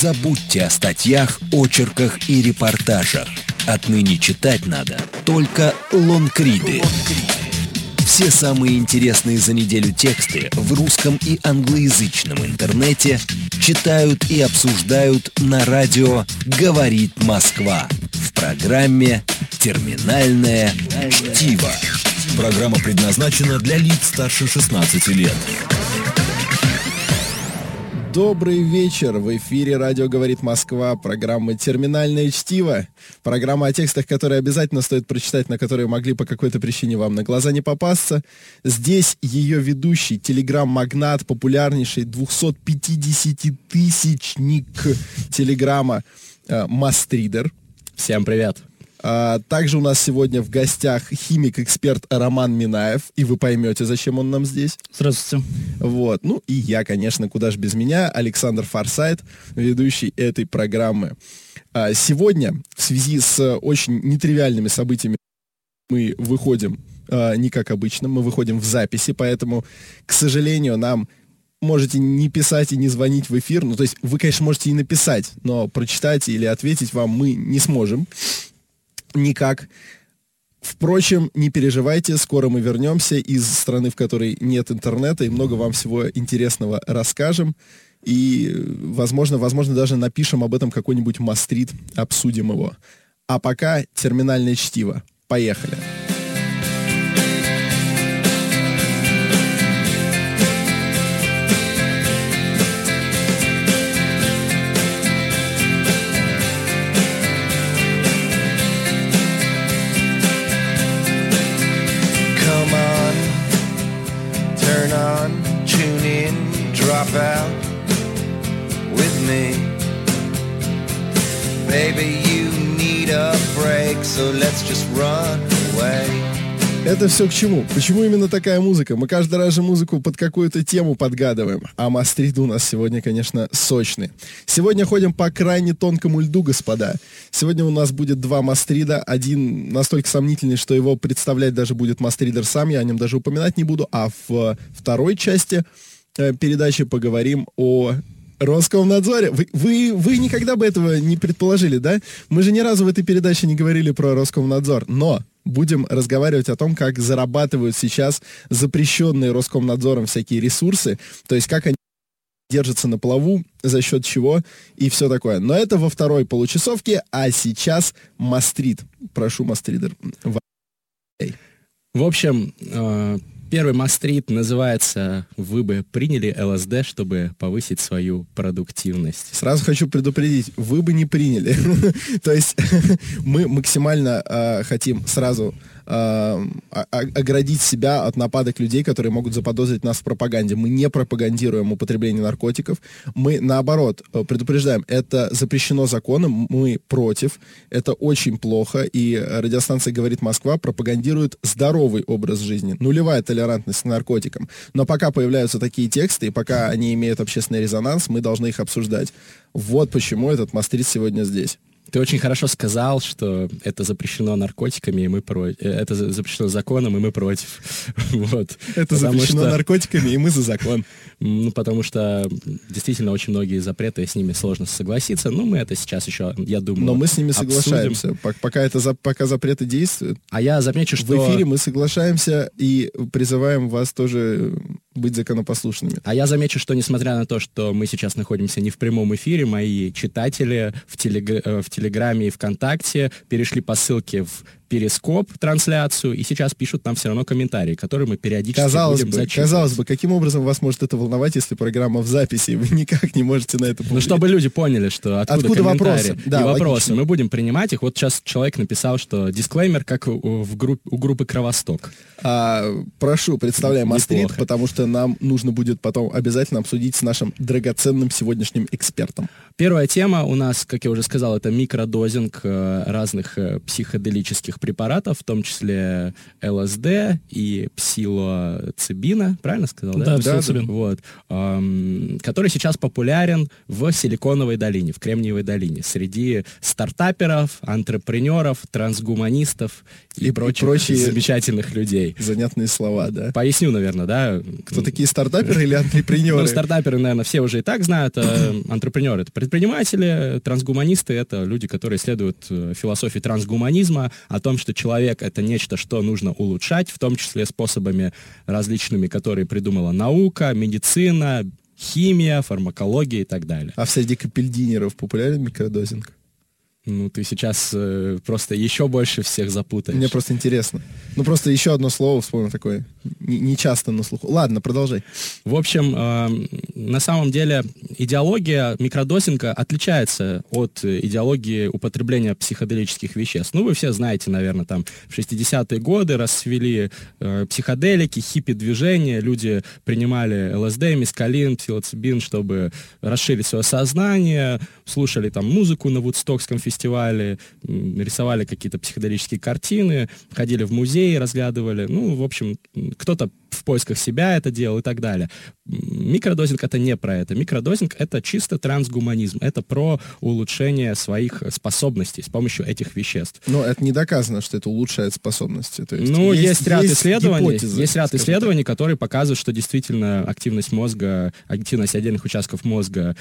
Забудьте о статьях, очерках и репортажах. Отныне читать надо только лонгриды. Все самые интересные за неделю тексты в русском и англоязычном интернете читают и обсуждают на радио «Говорит Москва» в программе «Терминальное чтиво». Программа предназначена для лиц старше 16 лет. Добрый вечер! В эфире радио «Говорит Москва», программа «Терминальное чтиво». Программа о текстах, которые обязательно стоит прочитать, на которые могли по какой-то причине вам на глаза не попасться. Здесь ее ведущий, телеграм-магнат, популярнейший 250-тысячник телеграмма э, Мастридер. Всем привет! А, также у нас сегодня в гостях химик-эксперт Роман Минаев, и вы поймете, зачем он нам здесь. Здравствуйте. Вот. Ну и я, конечно, куда ж без меня, Александр Форсайт, ведущий этой программы. А, сегодня, в связи с очень нетривиальными событиями, мы выходим а, не как обычно, мы выходим в записи, поэтому, к сожалению, нам можете не писать и не звонить в эфир. Ну, то есть вы, конечно, можете и написать, но прочитать или ответить вам мы не сможем никак. Впрочем, не переживайте, скоро мы вернемся из страны, в которой нет интернета, и много вам всего интересного расскажем. И, возможно, возможно, даже напишем об этом какой-нибудь мастрит, обсудим его. А пока терминальное чтиво. Поехали. Come Это все к чему? Почему именно такая музыка? Мы каждый раз же музыку под какую-то тему подгадываем. А мастриды у нас сегодня, конечно, сочные. Сегодня ходим по крайне тонкому льду, господа. Сегодня у нас будет два мастрида. Один настолько сомнительный, что его представлять даже будет мастридер сам. Я о нем даже упоминать не буду. А в второй части э, передачи поговорим о Роскомнадзоре. Вы, вы, вы никогда бы этого не предположили, да? Мы же ни разу в этой передаче не говорили про Роскомнадзор. Но будем разговаривать о том, как зарабатывают сейчас запрещенные Роскомнадзором всякие ресурсы, то есть как они держатся на плаву, за счет чего и все такое. Но это во второй получасовке, а сейчас Мастрид. Прошу, Мастридер. В общем, э, первый мастрит называется «Вы бы приняли ЛСД, чтобы повысить свою продуктивность». Сразу хочу предупредить, вы бы не приняли. То есть мы максимально э, хотим сразу о- о- оградить себя от нападок людей, которые могут заподозрить нас в пропаганде. Мы не пропагандируем употребление наркотиков. Мы, наоборот, э, предупреждаем, это запрещено законом, мы против. Это очень плохо. И радиостанция «Говорит Москва» пропагандирует здоровый образ жизни. Нулевая толерантность к наркотикам. Но пока появляются такие тексты, и пока они имеют общественный резонанс, мы должны их обсуждать. Вот почему этот мастрит сегодня здесь. Ты очень хорошо сказал, что это запрещено наркотиками, и мы против. Это за- запрещено законом, и мы против. Вот. Это Потому запрещено что- наркотиками, и мы за закон. Ну, потому что действительно очень многие запреты, с ними сложно согласиться. Ну, мы это сейчас еще, я думаю, Но мы с ними обсудим. соглашаемся. Пок- Пока, это, за- пока запреты действуют, А я замечу, что... в эфире мы соглашаемся и призываем вас тоже быть законопослушными. А я замечу, что несмотря на то, что мы сейчас находимся не в прямом эфире, мои читатели в, телег- э, в Телеграме и ВКонтакте перешли по ссылке в Перископ трансляцию и сейчас пишут нам все равно комментарии, которые мы периодически Казалось будем бы, зачитывать. казалось бы, каким образом вас может это волновать, если программа в записи, и вы никак не можете на это Ну, чтобы люди поняли, что откуда, Откуда вопросы? Да, и вопросы. логично. Мы будем принимать их. Вот сейчас человек написал, что дисклеймер, как у, в групп- у группы Кровосток. А, прошу, представляем Неплохо. потому что нам нужно будет потом обязательно обсудить с нашим драгоценным сегодняшним экспертом. Первая тема у нас, как я уже сказал, это микродозинг э, разных э, психоделических препаратов, в том числе ЛСД и псилоцибина, правильно сказал? Да, Да, псилоцибин. Вот. Ам, который сейчас популярен в Силиконовой долине, в Кремниевой долине, среди стартаперов, антрепренеров, трансгуманистов и, И- и прочих прочие- замечательных людей. Занятные слова, да? Поясню, наверное, да, Кто такие стартаперы или антрепренеры? Ну, стартаперы, наверное, все уже и так знают. А антрепренеры — это предприниматели, трансгуманисты — это люди, которые следуют э, философии трансгуманизма, о том, что человек — это нечто, что нужно улучшать, в том числе способами различными, которые придумала наука, медицина, химия, фармакология и так далее. А среди капельдинеров популярен микродозинг? Ну, ты сейчас э, просто еще больше всех запутаешь. Мне просто интересно. Ну, просто еще одно слово вспомнил такое. Не, не часто на слуху. Ладно, продолжай. В общем, э, на самом деле идеология микродозинга отличается от идеологии употребления психоделических веществ. Ну, вы все знаете, наверное, там в 60-е годы расцвели э, психоделики, хиппи-движения, люди принимали ЛСД, мискалин, псилоцибин, чтобы расширить свое сознание, слушали там музыку на Вудстокском фестивале, рисовали какие-то психоделические картины, ходили в музеи, разглядывали. Ну, в общем, кто-то в поисках себя это делал и так далее. Микродозинг это не про это. Микродозинг это чисто трансгуманизм. Это про улучшение своих способностей с помощью этих веществ. Но это не доказано, что это улучшает способности. То есть ну, есть, есть ряд есть исследований, гипотезы, есть ряд исследований, так. которые показывают, что действительно активность мозга, активность отдельных участков мозга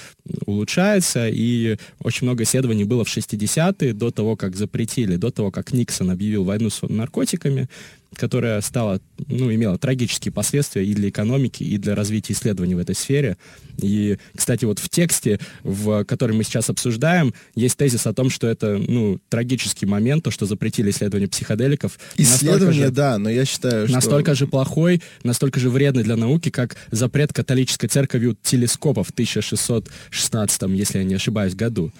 улучшается, и очень много исследований было в 60-е, до того, как запретили, до того, как Никсон объявил войну с наркотиками, которая стала, ну, имела трагические последствия и для экономики, и для развития исследований в этой сфере. И, кстати, вот в тексте, в который мы сейчас обсуждаем, есть тезис о том, что это, ну, трагический момент, то, что запретили исследование психоделиков. Исследование, же, да, но я считаю, что... Настолько же плохой, настолько же вредный для науки, как запрет католической церковью телескопов в 1616, если я не ошибаюсь, году.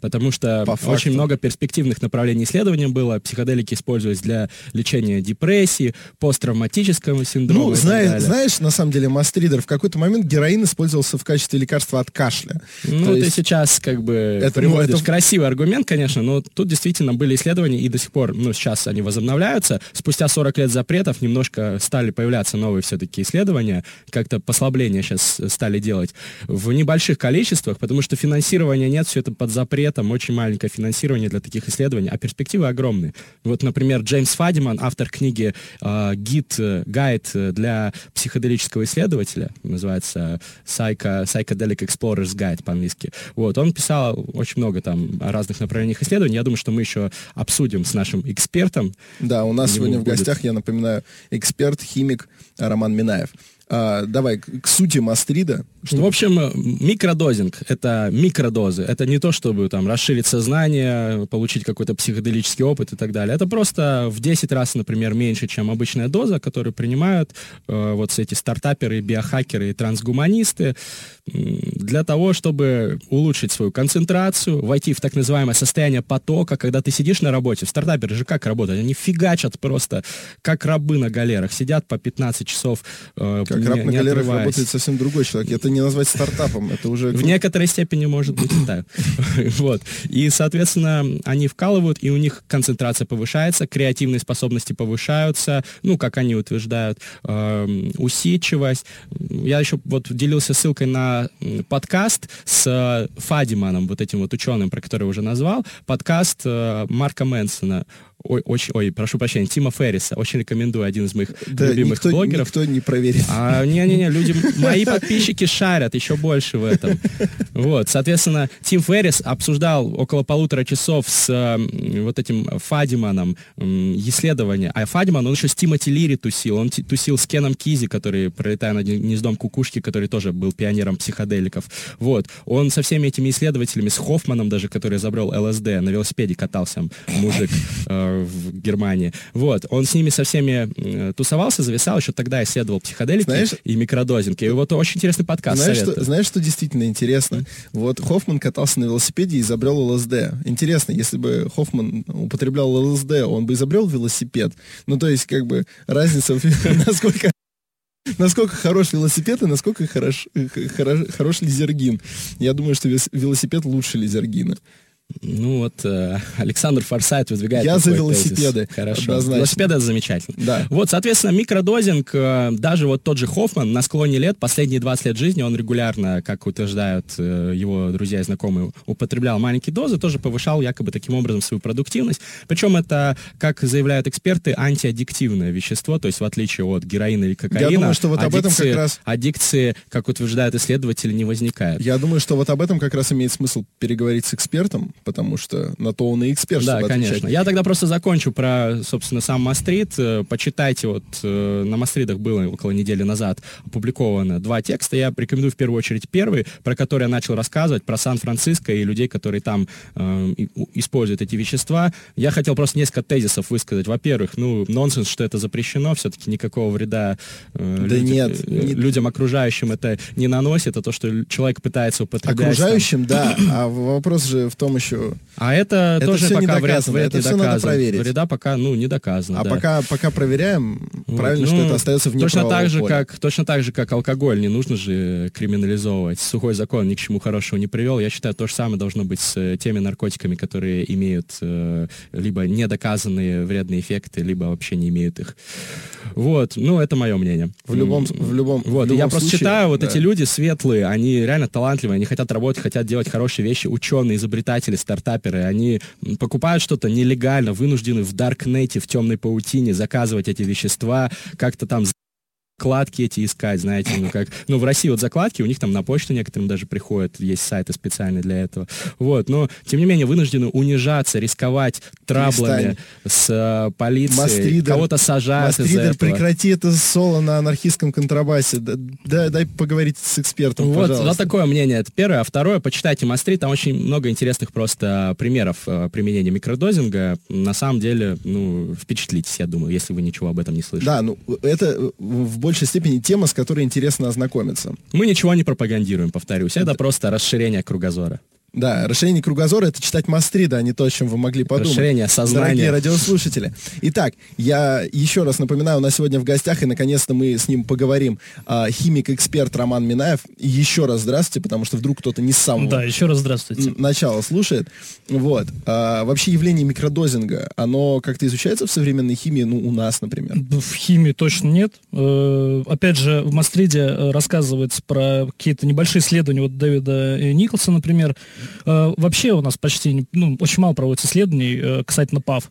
Потому что По очень факту. много перспективных направлений исследования было. Психоделики использовались для лечения депрессии, посттравматического синдрома. Ну, знаешь, знаешь, на самом деле, Мастридер, в какой-то момент героин использовался в качестве лекарства от кашля. Ну, То ты есть... сейчас как бы это, приводишь ну, это... красивый аргумент, конечно, но тут действительно были исследования, и до сих пор, ну, сейчас они возобновляются. Спустя 40 лет запретов немножко стали появляться новые все-таки исследования, как-то послабления сейчас стали делать в небольших количествах, потому что финансирования нет, все это под запрет этом очень маленькое финансирование для таких исследований, а перспективы огромные. Вот, например, Джеймс Фадиман, автор книги э, «Гид, гайд для психоделического исследователя», называется Psycho, «Psychedelic Explorer's Guide» по-английски. Вот, он писал очень много там разных направлениях исследований. Я думаю, что мы еще обсудим с нашим экспертом. Да, у нас сегодня будет... в гостях, я напоминаю, эксперт, химик Роман Минаев. А, давай к сути Мастрида. Что... В общем, микродозинг — это микродозы. Это не то, чтобы там расширить сознание, получить какой-то психоделический опыт и так далее. Это просто в 10 раз, например, меньше, чем обычная доза, которую принимают э, вот эти стартаперы, биохакеры и трансгуманисты для того, чтобы улучшить свою концентрацию, войти в так называемое состояние потока, когда ты сидишь на работе. Стартаперы же как работают? Они фигачат просто, как рабы на галерах. Сидят по 15 часов э, Как не, раб на галерах работает совсем другой человек. Это не назвать стартапом. Это уже... В некоторой степени может быть и так. Вот. И, соответственно, они вкалывают, и у них концентрация повышается, креативные способности повышаются, ну, как они утверждают, эм, усидчивость. Я еще вот делился ссылкой на подкаст с э, Фадиманом, вот этим вот ученым, про который уже назвал, подкаст э, Марка Мэнсона ой, очень, ой, прошу прощения, Тима Ферриса. Очень рекомендую, один из моих да, любимых никто, блогеров. Никто не проверит. А, не-не-не, люди, мои подписчики шарят еще больше в этом. Вот, соответственно, Тим Феррис обсуждал около полутора часов с э, вот этим Фадиманом э, исследования. А Фадиман, он еще с Тимоти Лири тусил. Он тусил с Кеном Кизи, который, пролетая над гнездом кукушки, который тоже был пионером психоделиков. Вот. Он со всеми этими исследователями, с Хоффманом даже, который забрал ЛСД, на велосипеде катался мужик э, в Германии. Вот, он с ними со всеми э, тусовался, зависал, еще тогда исследовал психоделики знаешь, и микродозинг. И вот очень интересный подкаст. Знаешь, что, знаешь, что действительно интересно? Вот Хоффман катался на велосипеде и изобрел ЛСД. Интересно, если бы Хоффман употреблял ЛСД, он бы изобрел велосипед. Ну, то есть, как бы, разница, насколько насколько хорош велосипед и насколько хорош, хорош, хорош лизергин. Я думаю, что велосипед лучше лизергина. Ну вот э, Александр Форсайт выдвигает Я за велосипеды, тезис. Хорошо. однозначно. Велосипеды это замечательно. Да. Вот, соответственно, микродозинг, э, даже вот тот же Хоффман на склоне лет, последние 20 лет жизни, он регулярно, как утверждают э, его друзья и знакомые, употреблял маленькие дозы, тоже повышал якобы таким образом свою продуктивность. Причем это, как заявляют эксперты, антиаддиктивное вещество, то есть в отличие от героина или кокаина, думаю, что вот об этом аддикции- как раз- аддикции, как утверждают исследователи, не возникает. Я думаю, что вот об этом как раз имеет смысл переговорить с экспертом, потому что на то он и эксперт, Да, конечно. отвечать. Я тогда просто закончу про, собственно, сам Мастрит. Э, Почитайте, вот э, на Мастридах было около недели назад опубликовано два текста. Я рекомендую в первую очередь первый, про который я начал рассказывать, про Сан-Франциско и людей, которые там э, используют эти вещества. Я хотел просто несколько тезисов высказать. Во-первых, ну, нонсенс, что это запрещено, все-таки никакого вреда э, Да людям- нет, э, не- людям окружающим это не наносит, а то, что человек пытается употреблять. там. Окружающим, да, а вопрос же в том еще... А это, Это тоже пока вряд, доказано, вряд это не всё надо доказано. проверить. Вреда пока, ну, не доказано, А да. пока, пока проверяем, Вот, правильно, что ну, это остается вне точно так же, поля. как Точно так же, как алкоголь, не нужно же криминализовывать. Сухой закон ни к чему хорошему не привел. Я считаю, то же самое должно быть с э, теми наркотиками, которые имеют э, либо недоказанные вредные эффекты, либо вообще не имеют их. Вот, ну, это мое мнение. В любом, в любом, в Вот, и любом я просто случае, считаю, вот да. эти люди светлые, они реально талантливые, они хотят работать, хотят делать хорошие вещи, ученые, изобретатели, стартаперы, они покупают что-то нелегально, вынуждены в даркнете, в темной паутине заказывать эти вещества, как-то там закладки эти искать, знаете, ну как, ну в России вот закладки, у них там на почту некоторым даже приходят, есть сайты специальные для этого, вот, но тем не менее вынуждены унижаться, рисковать траблами с э, полицией, Мастридер, кого-то сажают Мастридер, этого. прекрати это соло на анархистском контрабасе. Да, да- дай поговорить с экспертом, Вот, пожалуйста. вот такое мнение. Это первое. А второе, почитайте Мастрит, там очень много интересных просто примеров э, применения микродозинга. На самом деле, ну, впечатлитесь, я думаю, если вы ничего об этом не слышали. Да, ну это э, в большей степени тема, с которой интересно ознакомиться. Мы ничего не пропагандируем, повторюсь. Это просто расширение кругозора. Да, расширение кругозора — это читать Мастрида, а не то, о чем вы могли подумать. Расширение сознания. Дорогие радиослушатели. Итак, я еще раз напоминаю, у нас сегодня в гостях, и наконец-то мы с ним поговорим, а, химик-эксперт Роман Минаев. И еще раз здравствуйте, потому что вдруг кто-то не с самого Да, еще раз здравствуйте. н- начала слушает. Вот. А, вообще явление микродозинга, оно как-то изучается в современной химии, ну, у нас, например? В химии точно нет. Э, Опять же, в Мастриде э, рассказывается про какие-то небольшие исследования вот Дэвида э, Николса, например. Э, Вообще у нас почти, ну, очень мало проводится исследований э, касательно ПАВ.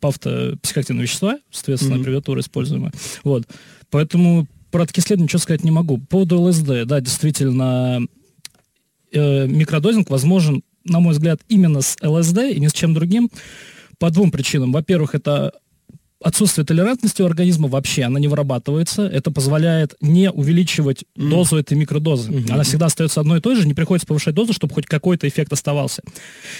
ПАВ это психоактивные вещества, соответственно, Мгм. аббревиатура используемая. Вот. Поэтому про такие исследования ничего сказать не могу. По поводу ЛСД, да, действительно, э, микродозинг возможен, на мой взгляд, именно с ЛСД и ни с чем другим по двум причинам. Во-первых, это отсутствие толерантности у организма вообще, она не вырабатывается. Это позволяет не увеличивать дозу этой микродозы. Она всегда остается одной и той же, не приходится повышать дозу, чтобы хоть какой-то эффект оставался.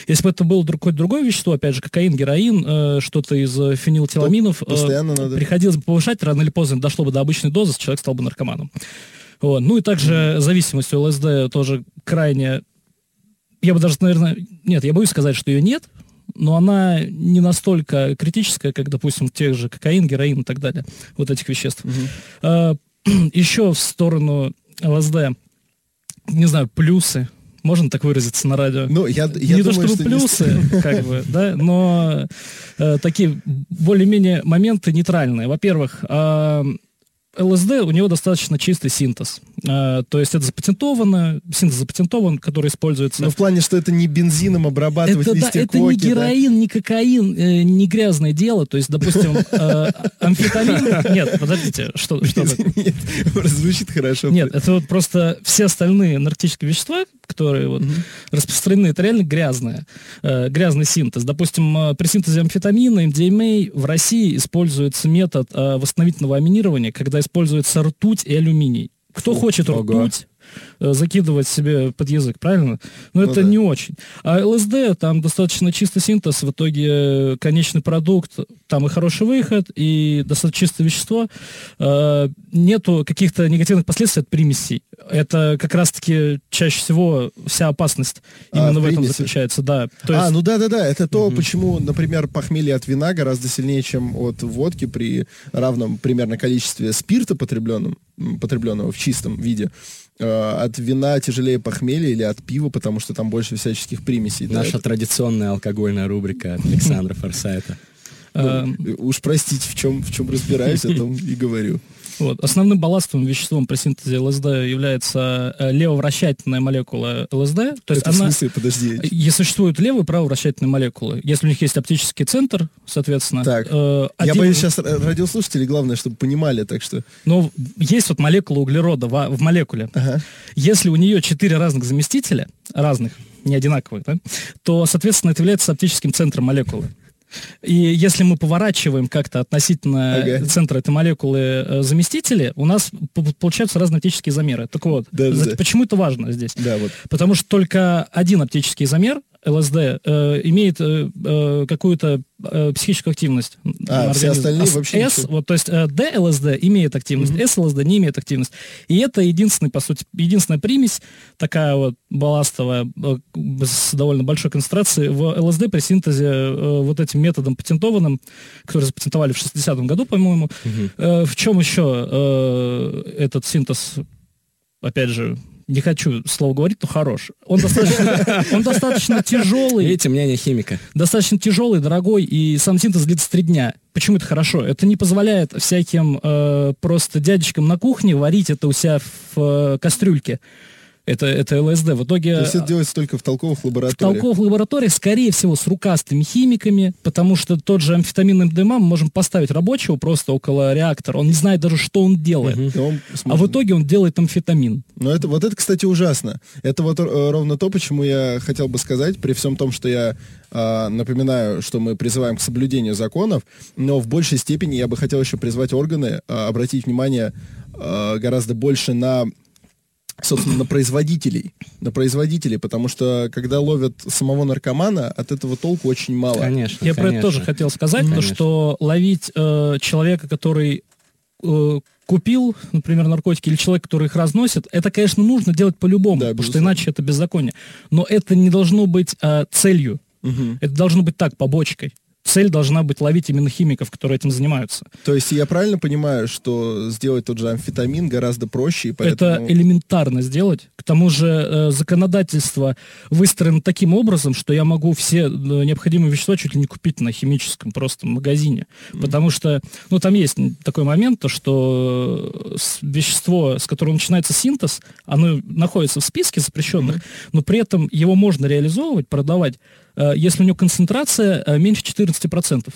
Если бы это было какое-то другое вещество, опять же, кокаин, героин, э, что-то из э, фенилтиламинов, э, Постоянно надо... приходилось бы повышать, рано или поздно дошло бы до обычной дозы, человек стал бы наркоманом. Вот. Ну и также зависимость у ЛСД тоже крайне... Я бы даже, наверное... Нет, я боюсь сказать, что ее нет, но она не настолько критическая, как, допустим, тех же кокаин, героин и так далее. Вот этих веществ. А, Еще в сторону ЛСД, не знаю, плюсы. Можно так выразиться на радио? Ну, я, я не думаю, то чтобы что не плюсы, как бы, да, но э, такие более-менее моменты нейтральные. Во-первых, э, ЛСД, у него достаточно чистый синтез. Э, то есть это запатентовано, синтез запатентован, который используется... Ну, в плане, что это не бензином обрабатывать это, да, листья это коки, не да? героин, не кокаин, э, не грязное дело. То есть, допустим, э, амфетамин... Нет, подождите, что, что такое? Нет, звучит хорошо. Нет, это вот просто все остальные наркотические вещества, которые вот распространены, это реально грязное, э, грязный синтез. Допустим, э, при синтезе амфетамина, МДМА в России используется метод э, восстановительного аминирования, когда используется ртуть и алюминий. Кто Фу, хочет ого. ртуть, закидывать себе под язык, правильно? Но Ну это да. не очень. А ЛСД, там достаточно чистый синтез, в итоге э, конечный продукт, там и хороший выход, и достаточно чистое вещество. Э, Нету каких-то негативных последствий от примесей. Это как раз-таки чаще всего вся опасность А, именно в этом заключается, да. То а, есть- ну да, да, да. Это то, почему, например, похмелье от вина гораздо сильнее, чем от водки при равном примерно количестве спирта потребленном, потребленного в чистом виде. Э, от вина тяжелее похмелья или от пива, потому что там больше всяческих примесей. да, Наша это- традиционная алкогольная рубрика от Александра Форсайта. Ну, уж простите, в чем, в чем разбираюсь, о том и говорю. Вот. Основным балластовым веществом при синтезе ЛСД является э, левовращательная молекула ЛСД. То есть Это в она, смысле, подожди. и существуют левые и правовращательные молекулы. Если у них есть оптический центр, соответственно, Так, э, Я один- боюсь, сейчас радиослушатели, главное, чтобы понимали, так что... но есть вот молекула углерода в, в молекуле. Ага. Если у нее четыре разных заместителя, разных, не одинаковых, да, то, соответственно, это является оптическим центром молекулы. И если мы поворачиваем как-то относительно Ага. центра этой молекулы э, заместители, у нас получаются разные оптические замеры. Так вот, Да-да-да. за- почему это важно здесь? Да, вот. Потому что только один оптический замер, ЛСД, э, имеет э, э, какую-то э, психическую активность. А, на все организм. остальные с- вообще S, ничего. вот, то есть э, ДЛСД имеет активность, СЛСД не имеет активность. И это единственный, по сути, единственная примесь, такая вот балластовая, э, с довольно большой концентрацией в ЛСД при синтезе э, вот этим методом патентованным, который запатентовали в 60-м году, по-моему. Э, в чем еще э, этот синтез, опять же, не хочу слово говорить, но хорош. Он достаточно, он достаточно тяжелый, Видите, мнение химика. достаточно тяжелый, дорогой, и сам синтез длится три дня. Почему это хорошо? Это не позволяет всяким э, просто дядечкам на кухне варить это у себя в э, кастрюльке. Это, это ЛСД. В итоге... То есть это делается только в толковых В лабораториях. толковых лабораториях, скорее всего, с рукастыми химиками, потому что тот же амфетамин МДМА мы можем поставить рабочего просто около реактора. Он не знает даже, что он делает. Он А в итоге он делает амфетамин. Но это, вот это, кстати, ужасно. Это вот э, ровно то, почему я хотел бы сказать, при всем том, что я э, напоминаю, что мы призываем к соблюдению законов, но в большей степени я бы хотел еще призвать органы э, обратить внимание э, гораздо больше на собственно, на производителей, на производителей, потому что когда ловят самого наркомана, от этого толку очень мало. Конечно, Я про это конечно. тоже хотел сказать, то, Конечно. что ловить э, человека, который э, купил, например, наркотики, или человек, который их разносит, это, конечно, нужно делать по-любому, Да, потому что иначе это беззаконие. Но это не должно быть э, целью. Мгм. Это должно быть так, побочкой. Цель должна быть ловить именно химиков, которые этим занимаются. То есть я правильно понимаю, что сделать тот же амфетамин гораздо проще, и поэтому... Это элементарно сделать. К тому же э, законодательство выстроено таким образом, что я могу все э, необходимые вещества чуть ли не купить на химическом просто магазине. Потому что, ну, там есть такой момент, то, что э, вещество, с которого начинается синтез, оно находится в списке запрещенных, но при этом его можно реализовывать, продавать, если у него концентрация э, меньше 14%.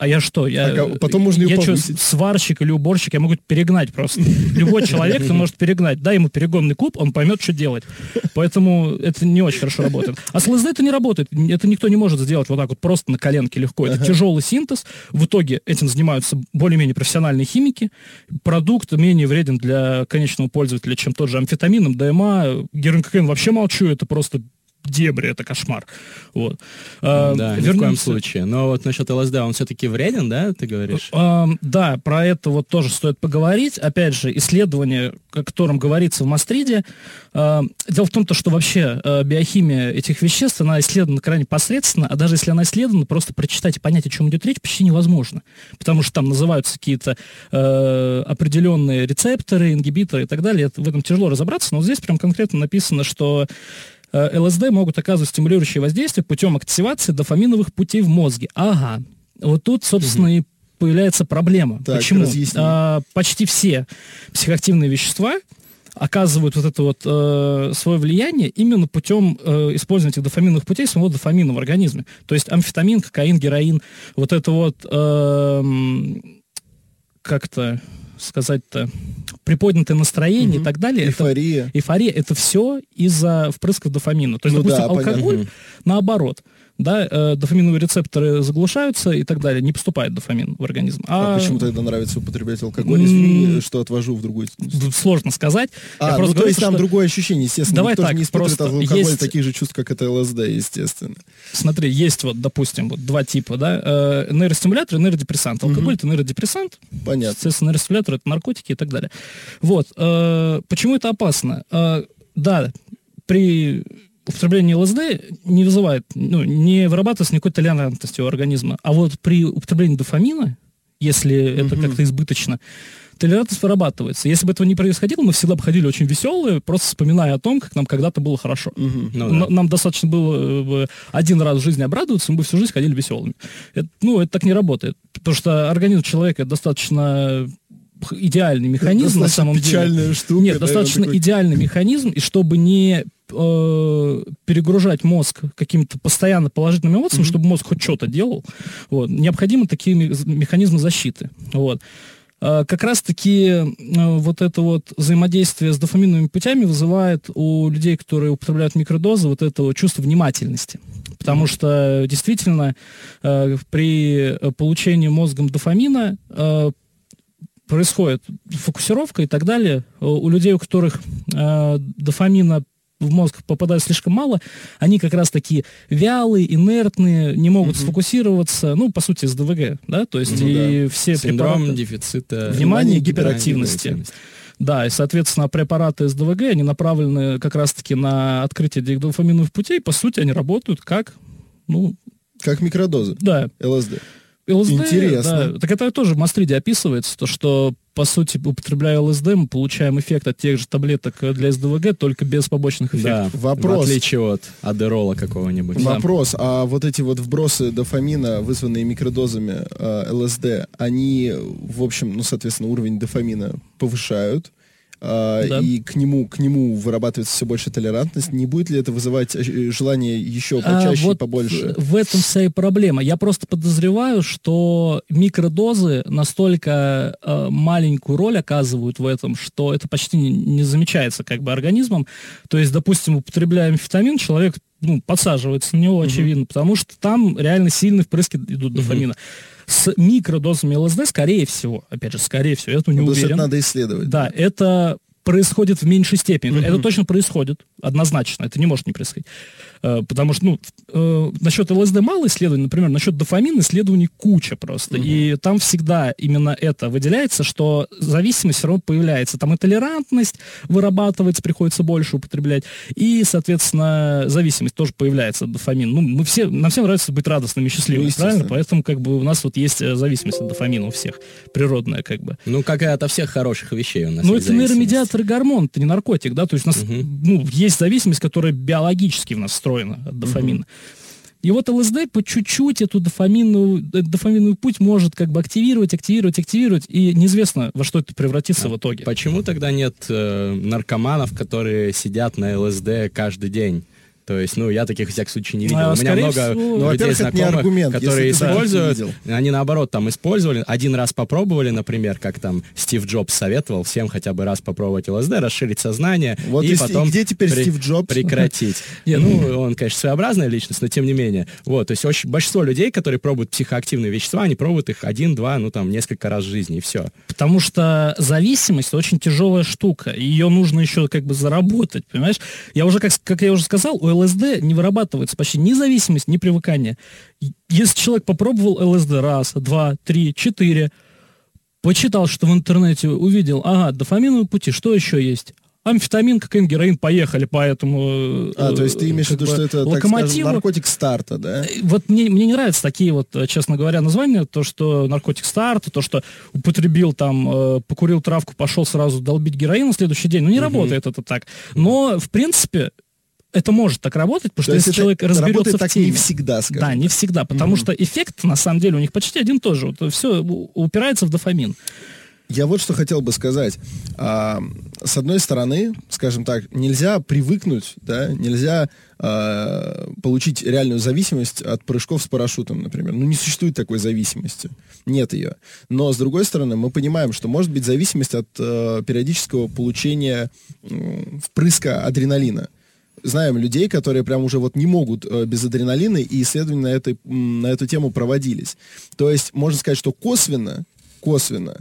А я что? Я, А потом можно я что, сварщик или уборщик, я могу перегнать просто. Любой человек ты может перегнать. Дай ему перегонный клуб, он поймет, что делать. Поэтому это не очень хорошо работает. А с ЛСД это не работает. Это никто не может сделать вот так вот просто на коленке легко. Это тяжелый синтез. В итоге этим занимаются более-менее профессиональные химики. Продукт менее вреден для конечного пользователя, чем тот же амфетамин, МДМА. Героин, вообще молчу, это просто дебри, это кошмар. Вот. А, Да, ни в коем вернемся- случае. Но вот насчет ЛСД, он все-таки вреден, да, ты говоришь? Эм, да, про это вот тоже стоит поговорить. Опять же, исследование, о котором говорится в Мастриде. эм, дело в том, то, что вообще э, биохимия этих веществ, она исследована крайне посредственно, а даже если она исследована, просто прочитать и понять, о чем идет речь, почти невозможно. Потому что там называются какие-то э, определенные рецепторы, ингибиторы и так далее. Это- в этом тяжело разобраться, но здесь прям конкретно написано, что ЛСД могут оказывать стимулирующее воздействие путем активации дофаминовых путей в мозге. Ага. Вот тут, собственно, и появляется проблема. Так, Почему? разъясни. А, почти все психоактивные вещества оказывают вот это вот э, свое влияние именно путем э, использования этих дофаминовых путей самого дофамина в организме. То есть амфетамин, кокаин, героин, вот это вот эм, как-то сказать-то приподнятое настроение и так далее. это- Эйфория. эйфория это все из-за впрысков дофамина. То есть, Ну допустим, да, понятно. алкоголь, наоборот, да, э, дофаминовые рецепторы заглушаются и так далее, не поступает дофамин в организм. А, А, почему тогда нравится употреблять алкоголь? Извини, что отвожу в другую... сложно сказать. А, ну то есть там другое ощущение, естественно. Давай Никто так, не испытывает просто от алкоголя есть- таких же чувств, как это ЛСД, естественно. Смотри, есть вот, допустим, вот два типа, да, э, нейростимулятор и нейродепрессант. Алкоголь это нейродепрессант, Понятно. Соответственно, нейростимулятор это наркотики и так далее. Вот. э, почему это опасно? Э, да, при употреблении ЛСД не вызывает, ну, не вырабатывается никакой толерантности у организма. А вот при употреблении дофамина если это Мгм. как-то избыточно. Толерантность вырабатывается. Если бы этого не происходило, мы всегда бы ходили очень веселые, просто вспоминая о том, как нам когда-то было хорошо. Мгм. Ну, Н- да. Нам достаточно было э, один раз в жизни обрадоваться, мы бы всю жизнь ходили веселыми. Это, ну, это так не работает. Потому что организм человека достаточно идеальный механизм на Достаточно самом деле. печальная штука. Нет, достаточно такой- идеальный механизм, и чтобы не э, перегружать мозг какими-то постоянно положительными эмоциями, чтобы мозг хоть что-то делал, вот, необходимы такие ме- механизмы защиты. Вот. Э, Как раз-таки э, вот это вот взаимодействие с дофаминовыми путями вызывает у людей, которые употребляют микродозы, вот это чувство внимательности. Потому что действительно э, при э, получении мозгом дофамина э, происходит фокусировка и так далее. Э, У людей, у которых э, дофамина в мозг попадает слишком мало, они как раз такие вялые, инертные, не могут сфокусироваться, ну, по сути, с ДВГ, да, то есть Ну и все Синдром препараты- дефицита Внимания и гиперактивности. гиперактивности. Да, и, соответственно, препараты СДВГ, они направлены как раз-таки на открытие дофаминовых путей, по сути, они работают как, ну, Как микродозы. да, ЛСД. ЛСД, Интересно. да. Так это тоже в Мастриде описывается, то, что, по сути, употребляя ЛСД, мы получаем эффект от тех же таблеток для СДВГ, только без побочных эффектов. Да, Вопрос. в отличие от адерола какого-нибудь. Вопрос, а вот эти вот вбросы дофамина, вызванные микродозами э, ЛСД, они, в общем, ну, соответственно, уровень дофамина повышают, а, Да. и к нему, к нему вырабатывается все больше толерантность. Не будет ли это вызывать э, желание еще А почаще вот и побольше? В этом вся и проблема. Я просто подозреваю, что микродозы настолько э, маленькую роль оказывают в этом, что это почти не, не замечается как бы организмом. То есть, допустим, употребляя амфетамин, человек ну, подсаживается на него, очевидно, потому что там реально сильные впрыски идут дофамина. С микродозами ЛСД, скорее всего, опять же, скорее всего, я тут не Ну, то есть это уверен. надо исследовать. Да, это происходит в меньшей степени. Это точно происходит, однозначно. Это не может не происходить. Э, Потому что, ну, э, насчет ЛСД мало исследований, например, насчет дофамина исследований куча просто. И там всегда именно это выделяется, что зависимость все равно появляется. Там и толерантность вырабатывается, приходится больше употреблять. И, соответственно, зависимость тоже появляется от дофамина. Ну, мы все, нам всем нравится быть радостными и счастливыми, Ну, правильно? Поэтому как бы у нас вот есть э, зависимость от дофамина у всех, природная как бы. Ну, как и ото всех хороших вещей у нас Ну, это нейромедиатор и гормон, это не наркотик, да, то есть у нас, ну, есть зависимость, которая биологически в нас встроена от дофамина. И вот ЛСД по чуть-чуть эту дофаминную, э, дофаминовый путь может как бы активировать, активировать, активировать, и неизвестно, во что это превратится в итоге. Почему тогда нет э, наркоманов, которые сидят на ЛСД каждый день? То есть, ну, я таких, в всяком случае, не видел. А, У меня много всего- Ну, людей не знакомых, аргумент, которые не используют, они наоборот там использовали, один раз попробовали, например, как там Стив Джобс советовал всем хотя бы раз попробовать ЛСД, расширить сознание, Вот и и потом где теперь при- Стив Джобс? прекратить. Нет, Ну, он, конечно, своеобразная личность, но тем не менее. Вот, то есть очень, большинство людей, которые пробуют психоактивные вещества, они пробуют их один, два, ну там, несколько раз в жизни, и все. Потому что зависимость очень тяжелая штука. Ее нужно еще как бы заработать, понимаешь? Я уже, как, как я уже сказал, у ЛСД не вырабатывается почти ни зависимость, ни привыкание. Если человек попробовал ЛСД раз, два, три, четыре, почитал, что в интернете увидел, ага, дофаминовые пути, что еще есть? Амфетамин, кокаин, героин, поехали по этому А, то есть ты имеешь в виду, что это, так скажем, наркотик старта, да? Вот мне, мне не нравятся такие вот, э, честно говоря, названия, то, что наркотик старт, то, что употребил там, э, покурил травку, пошел сразу долбить героин на следующий день. Ну, не работает это так. Но, в принципе, это может так работать, потому что То есть если человек разберется работает в так теме... не всегда, скажем. Да, не всегда, потому что эффект, на самом деле, у них почти один тоже. Вот все упирается в дофамин. Я вот что хотел бы сказать. А, с одной стороны, скажем так, нельзя привыкнуть, да, нельзя а, получить реальную зависимость от прыжков с парашютом, например. Ну, не существует такой зависимости. Нет ее. Но, с другой стороны, мы понимаем, что может быть зависимость от э, периодического получения м, впрыска адреналина. Знаем людей, которые прям уже вот не могут э, без адреналина, и исследования на, этой, на эту тему проводились. То есть, можно сказать, что косвенно, косвенно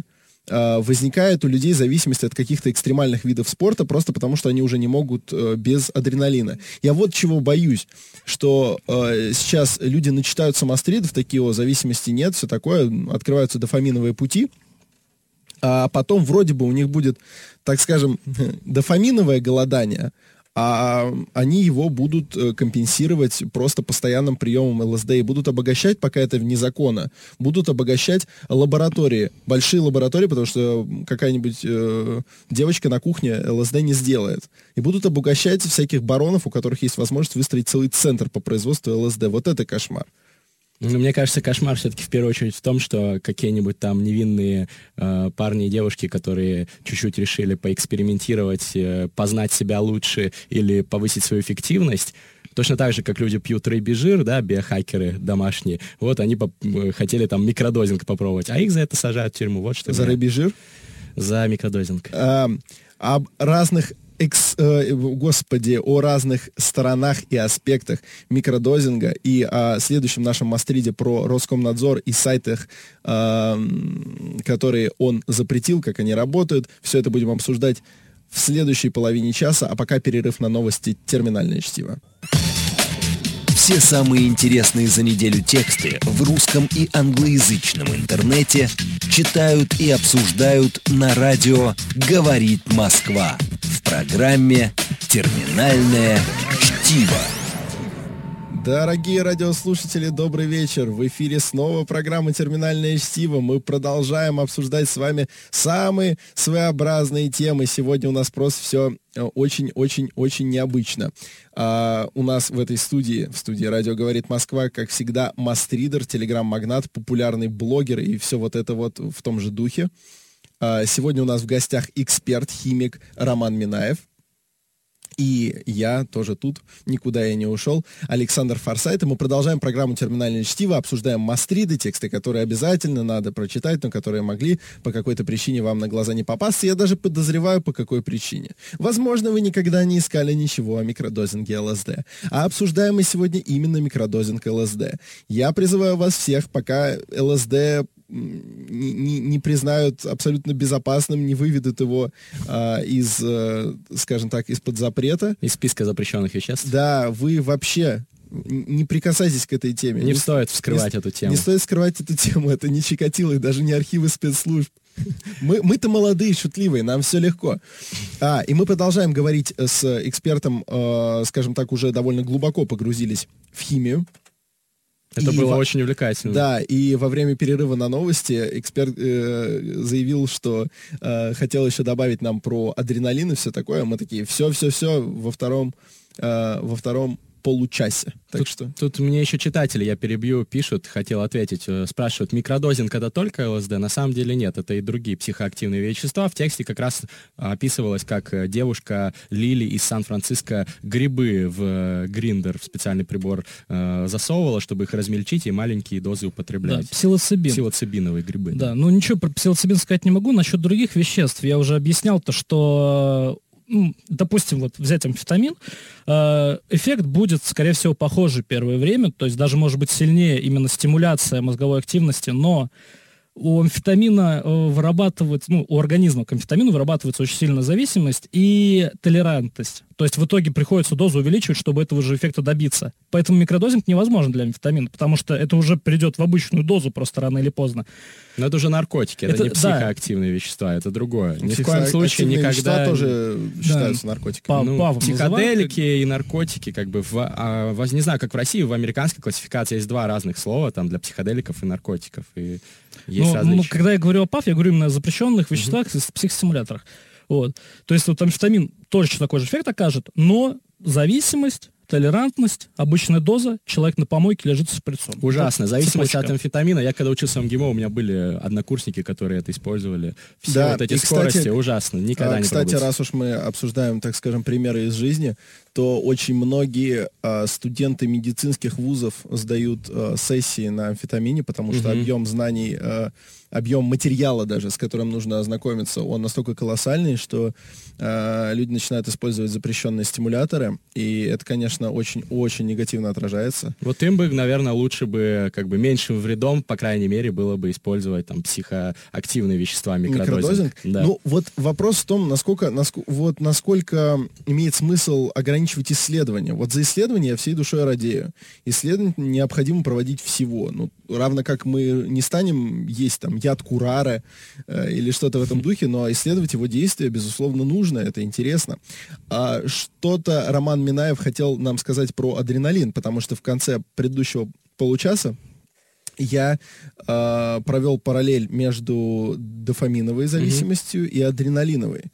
э, возникает у людей зависимость от каких-то экстремальных видов спорта, просто потому что они уже не могут э, без адреналина. Я вот чего боюсь, что э, сейчас люди начитают самостридов, такие, о, зависимости нет, все такое, открываются дофаминовые пути, а потом вроде бы у них будет, так скажем, дофаминовое голодание, а они его будут э, компенсировать просто постоянным приемом ЛСД и будут обогащать, пока это вне закона, будут обогащать лаборатории, большие лаборатории, потому что какая-нибудь э, девочка на кухне ЛСД не сделает. И будут обогащать всяких баронов, у которых есть возможность выстроить целый центр по производству ЛСД. Вот это кошмар. Ну, мне кажется, кошмар все-таки в первую очередь в том, что какие-нибудь там невинные э, парни и девушки, которые чуть-чуть решили поэкспериментировать, э, познать себя лучше или повысить свою эффективность, точно так же, как люди пьют рыбий жир, да, биохакеры домашние, вот они поп- э, хотели там микродозинг попробовать, а их за это сажают в тюрьму. Вот что За меня- рыбий жир. За микродозинг. А, об разных экс- э, господи, о разных сторонах и аспектах микродозинга и о следующем нашем мастриде про Роскомнадзор и сайтах, а, м, которые он запретил, как они работают. Все это будем обсуждать в следующей половине часа, а пока перерыв на новости «Терминальное чтиво». Все самые интересные за неделю тексты в русском и англоязычном интернете читают и обсуждают на радио «Говорит Москва» в программе «Терминальное чтиво». Дорогие радиослушатели, добрый вечер. В эфире снова программа «Терминальное чтиво». Мы продолжаем обсуждать с вами самые своеобразные темы. Сегодня у нас просто все очень-очень-очень необычно. А, у нас в этой студии, в студии «Радио говорит Москва», как всегда, мастридер, телеграм-магнат, популярный блогер и все вот это вот в том же духе. А, сегодня у нас в гостях эксперт, химик Роман Минаев. И я тоже тут, никуда я не ушел. Александр Форсайт. И мы продолжаем программу «Терминальное чтиво», обсуждаем мастриды, тексты, которые обязательно надо прочитать, но которые могли по какой-то причине вам на глаза не попасться. Я даже подозреваю, по какой причине. Возможно, вы никогда не искали ничего о микродозинге ЛСД. А обсуждаем мы сегодня именно микродозинг ЛСД. Я призываю вас всех, пока ЛСД не, не- не признают абсолютно безопасным, не выведут его а, из, э, скажем так, из-под запрета. Из списка запрещенных веществ. Да, вы вообще не прикасайтесь к этой теме. Не с- стоит вскрывать не эту тему. Не стоит скрывать эту тему, это не Чикатило, и даже не архивы спецслужб. Мы, мы-то молодые, шутливые, нам все легко. А, и мы продолжаем говорить с экспертом, э, скажем так, уже довольно глубоко погрузились в химию. Это И было во- очень увлекательно. Да, и во время перерыва на новости эксперт э, заявил, что э, хотел еще добавить нам про адреналин и все такое. Мы такие, все, все, все во втором, э, во втором получасе. Так что Тут мне еще читатели, я перебью, пишут, хотел ответить, э, спрашивают, микродозинг это только ЛСД? На самом деле нет, это и другие психоактивные вещества. В тексте как раз описывалось, как э, девушка Лили из Сан-Франциско грибы в э, гриндер, в специальный прибор э, засовывала, чтобы их размельчить и маленькие дозы Да, употреблять. псилоцибин. Псилоцибиновые грибы. Да, ну ничего про псилоцибин сказать не могу. Насчет других веществ я уже объяснял то, что, допустим, вот взять амфетамин, э, эффект будет, скорее всего, похожий первое время, то есть даже может быть сильнее именно стимуляция мозговой активности, но у амфетамина э, вырабатывается, ну, у организма к амфетамину вырабатывается очень сильная зависимость и толерантность. То есть в итоге приходится дозу увеличивать, чтобы этого же эффекта добиться. Поэтому микродозинг невозможен для амфетамина, потому что это уже придет в обычную дозу просто рано или поздно. Но это уже наркотики, это, Это- не да. психоактивные вещества, это другое. Ни в коем психоактивные случае вещества никогда... тоже считаются наркотиками. Па- Ну, Павлов психоделики и наркотики, как бы, в, а, в- не знаю, как в России, в американской классификации есть два разных слова, там, для психоделиков и наркотиков, и есть Ну, различия. ну, когда я говорю о ПАФ, я говорю именно о запрещенных веществах, с психостимуляторах. Вот. То есть вот амфетамин точно такой же эффект окажет, но зависимость, толерантность, обычная доза, человек на помойке лежит с шприцом. Ужасно. Вот Зависимость цепочка. от амфетамина. Я когда учился в МГИМО, у меня были однокурсники, которые это использовали. Все Да, вот эти и, кстати, скорости ужасно. Никогда А, не Кстати, пробуйте. раз уж мы обсуждаем, так скажем, примеры из жизни, то очень многие а, студенты медицинских вузов сдают а, сессии на амфетамине, потому что Мгм. объем знаний, а, объем материала даже, с которым нужно ознакомиться, он настолько колоссальный, что а, люди начинают использовать запрещенные стимуляторы, и это, конечно, очень-очень негативно отражается. Вот им бы, наверное, лучше бы как бы меньшим вредом, по крайней мере, было бы использовать там психоактивные вещества, микродозинг. Микродозинг? Да. Ну, вот вопрос в том, насколько, насколько, вот насколько имеет смысл ограничивать исследования. Вот за исследования я всей душой радею. Исследование необходимо проводить всего. Ну, равно как мы не станем есть там яд курара э, или что-то в этом духе, но исследовать его действия, безусловно, нужно, это интересно. А что-то Роман Минаев хотел нам сказать про адреналин, потому что в конце предыдущего получаса я э, провел параллель между дофаминовой зависимостью и адреналиновой.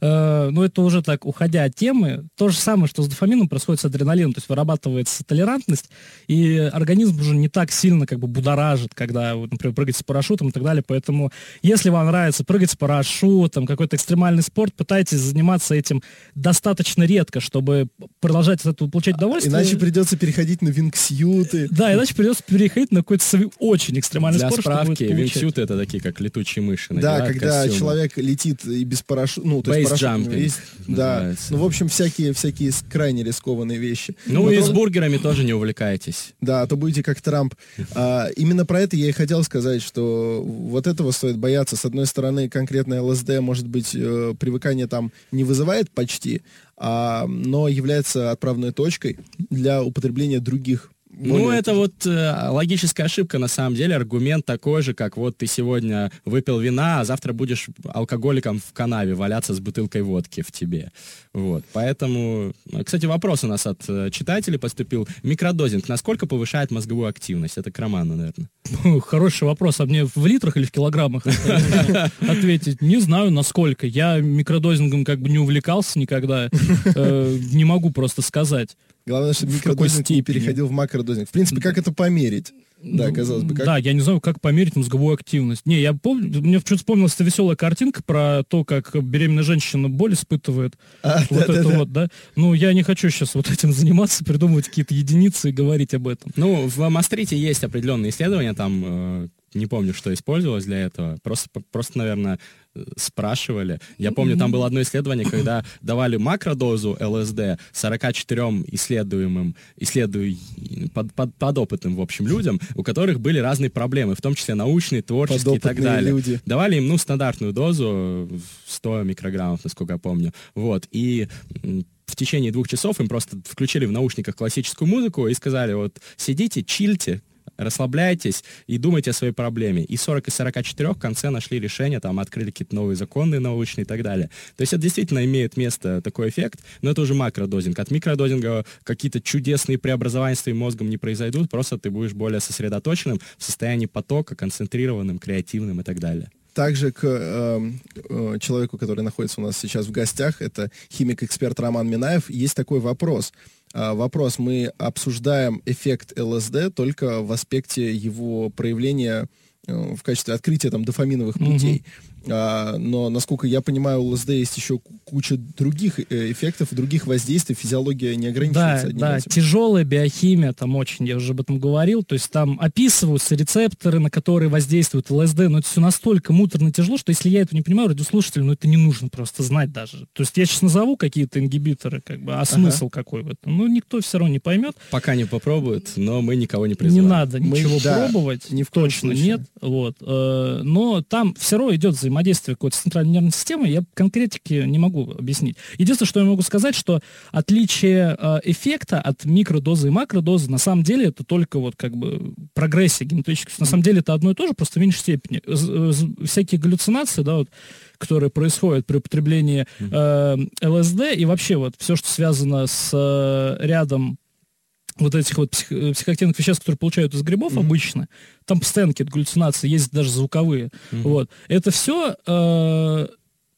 Э, ну, это уже так, уходя от темы, то же самое, что с дофамином происходит с адреналином, то есть вырабатывается толерантность, и организм уже не так сильно как бы будоражит, когда, вот, например, прыгать с парашютом и так далее, поэтому если вам нравится прыгать с парашютом, какой-то экстремальный спорт, пытайтесь заниматься этим достаточно редко, чтобы продолжать от этого получать удовольствие. Иначе придется переходить на вингсьюты. Да, иначе придется переходить на какой-то очень экстремальный Для спорт, справки, вингсюты это такие, как летучие мыши. Да, когда костюмы. человек летит и без парашюта, ну, то есть парашют есть, да, ну, в общем, всякие, всякие крайне рискованные вещи. Ну Но и то- с бургерами тоже не увлекайтесь. Да, а то будете как Трамп. А, именно про это я и хотел сказать, что вот этого стоит бояться. С одной стороны, конкретно ЛСД, может быть, э, привыкание там не вызывает почти, а, но является отправной точкой для употребления других. Ну, более- это вот э, логическая ошибка, на самом деле, аргумент такой же, как вот ты сегодня выпил вина, а завтра будешь алкоголиком в канаве валяться с бутылкой водки в тебе. Вот, поэтому... э, Кстати, вопрос у нас от э, читателей поступил. Микродозинг насколько повышает мозговую активность? Это к Роману, наверное. Хороший вопрос. А мне в литрах или в килограммах ответить? Не знаю, насколько. Я микродозингом как бы не увлекался никогда. Э, Не могу просто сказать. Главное, чтобы микродозинг не переходил в макродозинг. В принципе, как это померить? Да, Ну, казалось бы, как... Да, я не знаю, как померить мозговую активность. Не, я помню, мне почему-то вспомнилась эта веселая картинка про то, как беременная женщина боль испытывает. А, вот это да-да-да. вот, да. Ну, я не хочу сейчас вот этим заниматься, придумывать какие-то единицы и говорить об этом. Ну, в Мастрите есть определенные исследования, там э, не помню, что использовалось для этого. Просто, просто наверное, э, спрашивали. Я помню, там было одно исследование, когда давали макродозу ЛСД 44 исследуемым, исследуй, под, под- подопытным, в общем, людям, у которых были разные проблемы, в том числе научные, творческие и так далее. люди. Давали им, ну, стандартную дозу, э, 100 микрограммов, насколько я помню. Вот. И в течение двух часов им просто включили в наушниках классическую музыку и сказали, вот, сидите, чильте, расслабляйтесь и думайте о своей проблеме. И 40 из 44 в конце нашли решение, там открыли какие-то новые законы научные и так далее. То есть это действительно имеет место такой эффект, но это уже макродозинг. От микродозинга какие-то чудесные преобразования с твоим мозгом не произойдут, просто ты будешь более сосредоточенным, в состоянии потока, концентрированным, креативным и так далее. Также к э, э, человеку, который находится у нас сейчас в гостях, это химик-эксперт Роман Минаев, есть такой вопрос. А, вопрос, мы обсуждаем эффект ЛСД только в аспекте его проявления э, в качестве открытия там дофаминовых путей. А, но, насколько я понимаю, у ЛСД есть еще ку- куча других э, эффектов, других воздействий. Физиология не Да, ограничивается одним да, этим. тяжелая биохимия там очень, я уже об этом говорил, то есть там описываются рецепторы, на которые воздействует ЛСД, но это все настолько муторно тяжело, что если я этого не понимаю, радиослушателю, ну это не нужно просто знать даже. То есть я сейчас назову какие-то ингибиторы, как бы, а смысл какой в этом? Ну никто все равно не поймет, Пока не попробуют, но мы никого не не призываем. надо Мы- ничего да, пробовать, ни в точно случае. нет, вот. Э, Но там все равно идет взаимодействие какой-то с центральной нервной системой, я конкретики не могу объяснить. Единственное, что я могу сказать, что отличие э, эффекта от микродозы и макродозы, на самом деле, это только вот как бы прогрессия генетическая. На самом деле это одно и то же, просто в меньшей степени. Всякие галлюцинации, да, вот, которые происходят при употреблении э, ЛСД и вообще вот все, что связано с э, рядом вот этих вот псих- э, психоактивных веществ, которые получают из грибов обычно, там постоянно какие-то галлюцинации, есть даже звуковые. Вот. Это все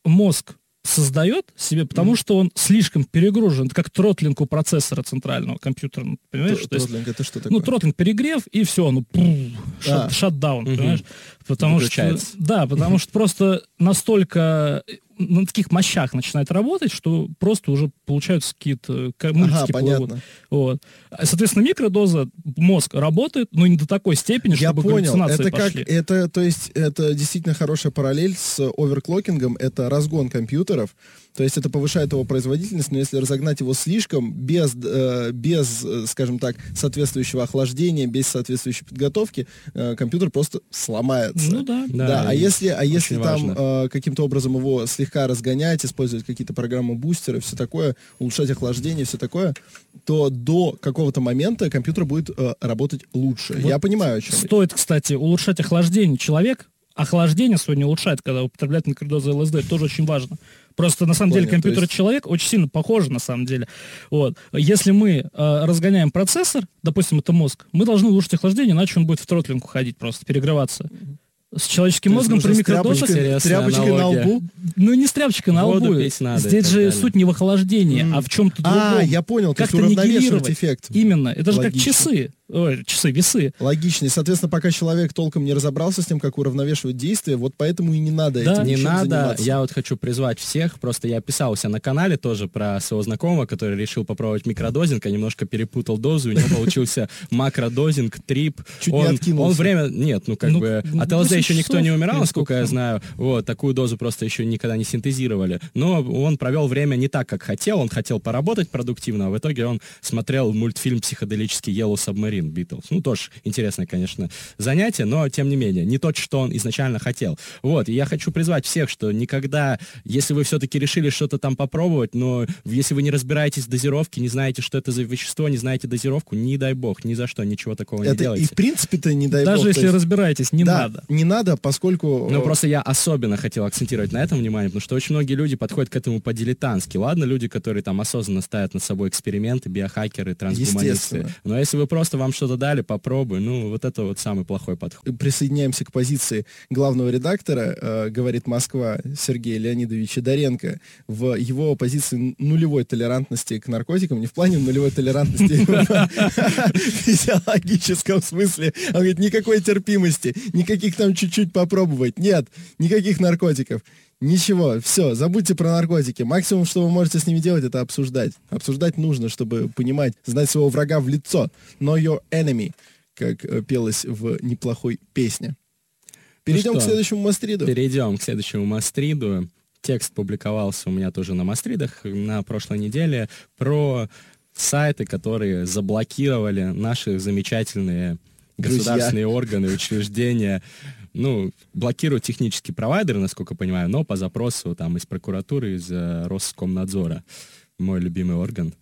мозг создает себе, потому что он слишком перегружен. Это как тротлинг у процессора центрального компьютера, понимаешь? Тр- То есть, Тротлинг, это что такое? ну, тротлинг перегрев, и все, ну, пу, А. шат- шатдаун, понимаешь? Потому что, Выключается. да, потому что просто настолько на таких мощах начинает работать, что просто уже получаются какие-то ка- мультики Ага, плывут. понятно. Вот. Соответственно, микродоза мозг работает, но не до такой степени, Я чтобы понял. галлюцинации Это как, пошли. это, то есть, это действительно хорошая параллель с оверклокингом. Это разгон компьютеров. То есть это повышает его производительность, но если разогнать его слишком, без, э, без э, скажем так, соответствующего охлаждения, без соответствующей подготовки, э, компьютер просто сломается. Ну да. Да, Да, а если, а если там э, каким-то образом его слегка разгонять, использовать какие-то программы бустеры, все такое, улучшать охлаждение, все такое, то до какого-то момента компьютер будет э, работать лучше. Вот Я понимаю, о чем. Стоит, кстати, улучшать охлаждение. Человек охлаждение сегодня улучшает, когда употребляет микродозы ЛСД. Это тоже очень важно. Просто на самом Понял, деле компьютер то и есть- человек очень сильно похожи на самом деле. Вот. Если мы э, разгоняем процессор, допустим, это мозг, мы должны улучшить охлаждение, иначе он будет в тротлинг уходить просто, перегреваться. С человеческим То мозгом при микродозах... тряпочкой, тряпочкой на лбу. Ну, не с тряпочкой на лбу. надо Здесь же далее. суть не в охлаждении, а в чем-то другом. А, я понял, Как-то нивелировать. эффект. Именно. Это же как Логично. часы. Ой, часы, весы. Логично. И, соответственно, пока человек толком не разобрался с тем, как уравновешивать действия, вот поэтому и не надо Да. этим Не надо, заниматься. я вот хочу призвать всех, просто я писал у себя на канале тоже про своего знакомого, который решил попробовать микродозинг, а немножко перепутал дозу, у него получился макродозинг, трип. Чуть не он, откинулся. он время, нет, ну как Ну, бы, ну, от ЛСД 8 еще никто не умирал, насколько я знаю, вот, такую дозу просто еще никогда не синтезировали, но он провел время не так, как хотел, он хотел поработать продуктивно, а в итоге он смотрел мультфильм психоделический Yellow Submarine Beatles, ну тоже интересное, конечно, занятие, но тем не менее, не то, что он изначально хотел. Вот, и я хочу призвать всех, что никогда, если вы все-таки решили что-то там попробовать, но если вы не разбираетесь в дозировке, не знаете, что это за вещество, не знаете дозировку, не дай бог, ни за что, ничего такого не Это и делайте. в принципе-то не дай Даже бог. то если есть- разбираетесь, не да, надо. не надо, поскольку... Ну, э, просто я особенно хотел акцентировать на этом внимание, потому что очень многие люди подходят к этому по-дилетантски. Ладно, люди, которые там осознанно ставят над собой эксперименты, биохакеры, трансгуманисты. Но если вы просто вам что-то дали, попробуй, ну, вот это вот самый плохой подход. присоединяемся к позиции главного редактора, э, говорит Москва Сергея Леонидовича Доренко, в его позиции нулевой толерантности к наркотикам, не в плане нулевой толерантности в физиологическом смысле, он говорит, никакой терпимости, никаких там чуть-чуть попробовать, нет, никаких наркотиков. Ничего, все, забудьте про наркотики. Максимум, что вы можете с ними делать, это обсуждать. Обсуждать нужно, чтобы понимать, знать своего врага в лицо. Know your enemy, как э, пелось в неплохой песне. Перейдем к что, следующему мастриду. Перейдем к следующему мастриду. Текст публиковался у меня тоже на мастридах на прошлой неделе про сайты, которые заблокировали наши замечательные Друзья. государственные органы, учреждения. Ну, блокируют технические провайдеры, насколько понимаю, но по запросу там из прокуратуры, из э, Роскомнадзора, мой любимый орган.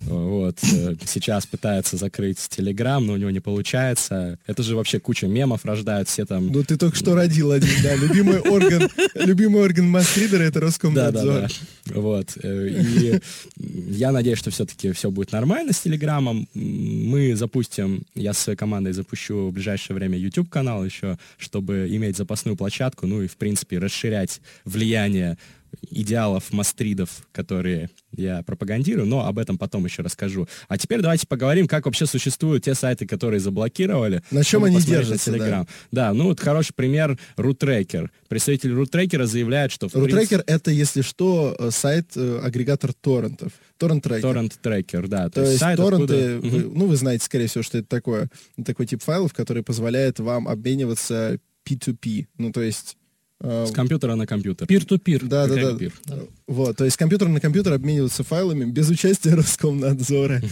Вот, э, сейчас пытается закрыть Телеграм, но у него не получается. Это же вообще куча мемов рождают, все там Ну, ты только что родил один, да. Любимый орган, любимый орган мастридера это Да, Роскомнадзор. да, да. Вот. э, И я надеюсь, что все-таки все будет нормально с Телеграмом. Мы запустим, я со своей командой запущу в ближайшее время YouTube-канал еще, чтобы иметь запасную площадку, ну и, в принципе, расширять влияние идеалов мастридов, которые я пропагандирую, но об этом потом еще расскажу. А теперь давайте поговорим, как вообще существуют те сайты, которые заблокировали. На чем они держатся, да. Да, ну вот хороший пример RootTracker. Представитель RootTracker заявляет, что Рутрекер это, если что, э, сайт, э, агрегатор торрентов. Торрент-трекер. Торрент-трекер, да. То есть сайт, торренты, откуда- вы- ну, вы знаете, скорее всего, что это такое, такой тип файлов, который позволяет вам обмениваться P2P. Ну, то есть... э, С компьютера на компьютер. Пир-ту-пир. Да, да, да. пир. Вот, то есть компьютер на компьютер обмениваться файлами без участия Роскомнадзора.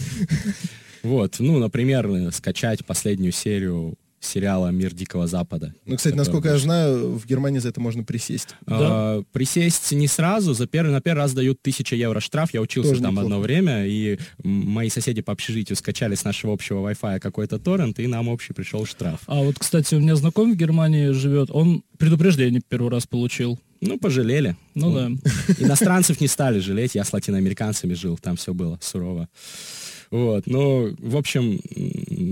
Вот, ну, например, э, скачать последнюю серию сериала «Мир Дикого Запада». Ну, кстати, который насколько я знаю, в Германии за это можно присесть. А, Присесть не сразу, за первый, на первый раз дают 1000 евро штраф. Я учился Тоже там неплохо. одно время, и мои соседи по общежитию скачали с нашего общего Wi-Fi какой-то торрент, и нам общий пришел штраф. А вот, кстати, у меня знакомый в Германии живет, он предупреждение первый раз получил. Ну, пожалели. Ну да. Иностранцев не стали жалеть, я с латиноамериканцами жил, там все было сурово. Вот, ну, в общем,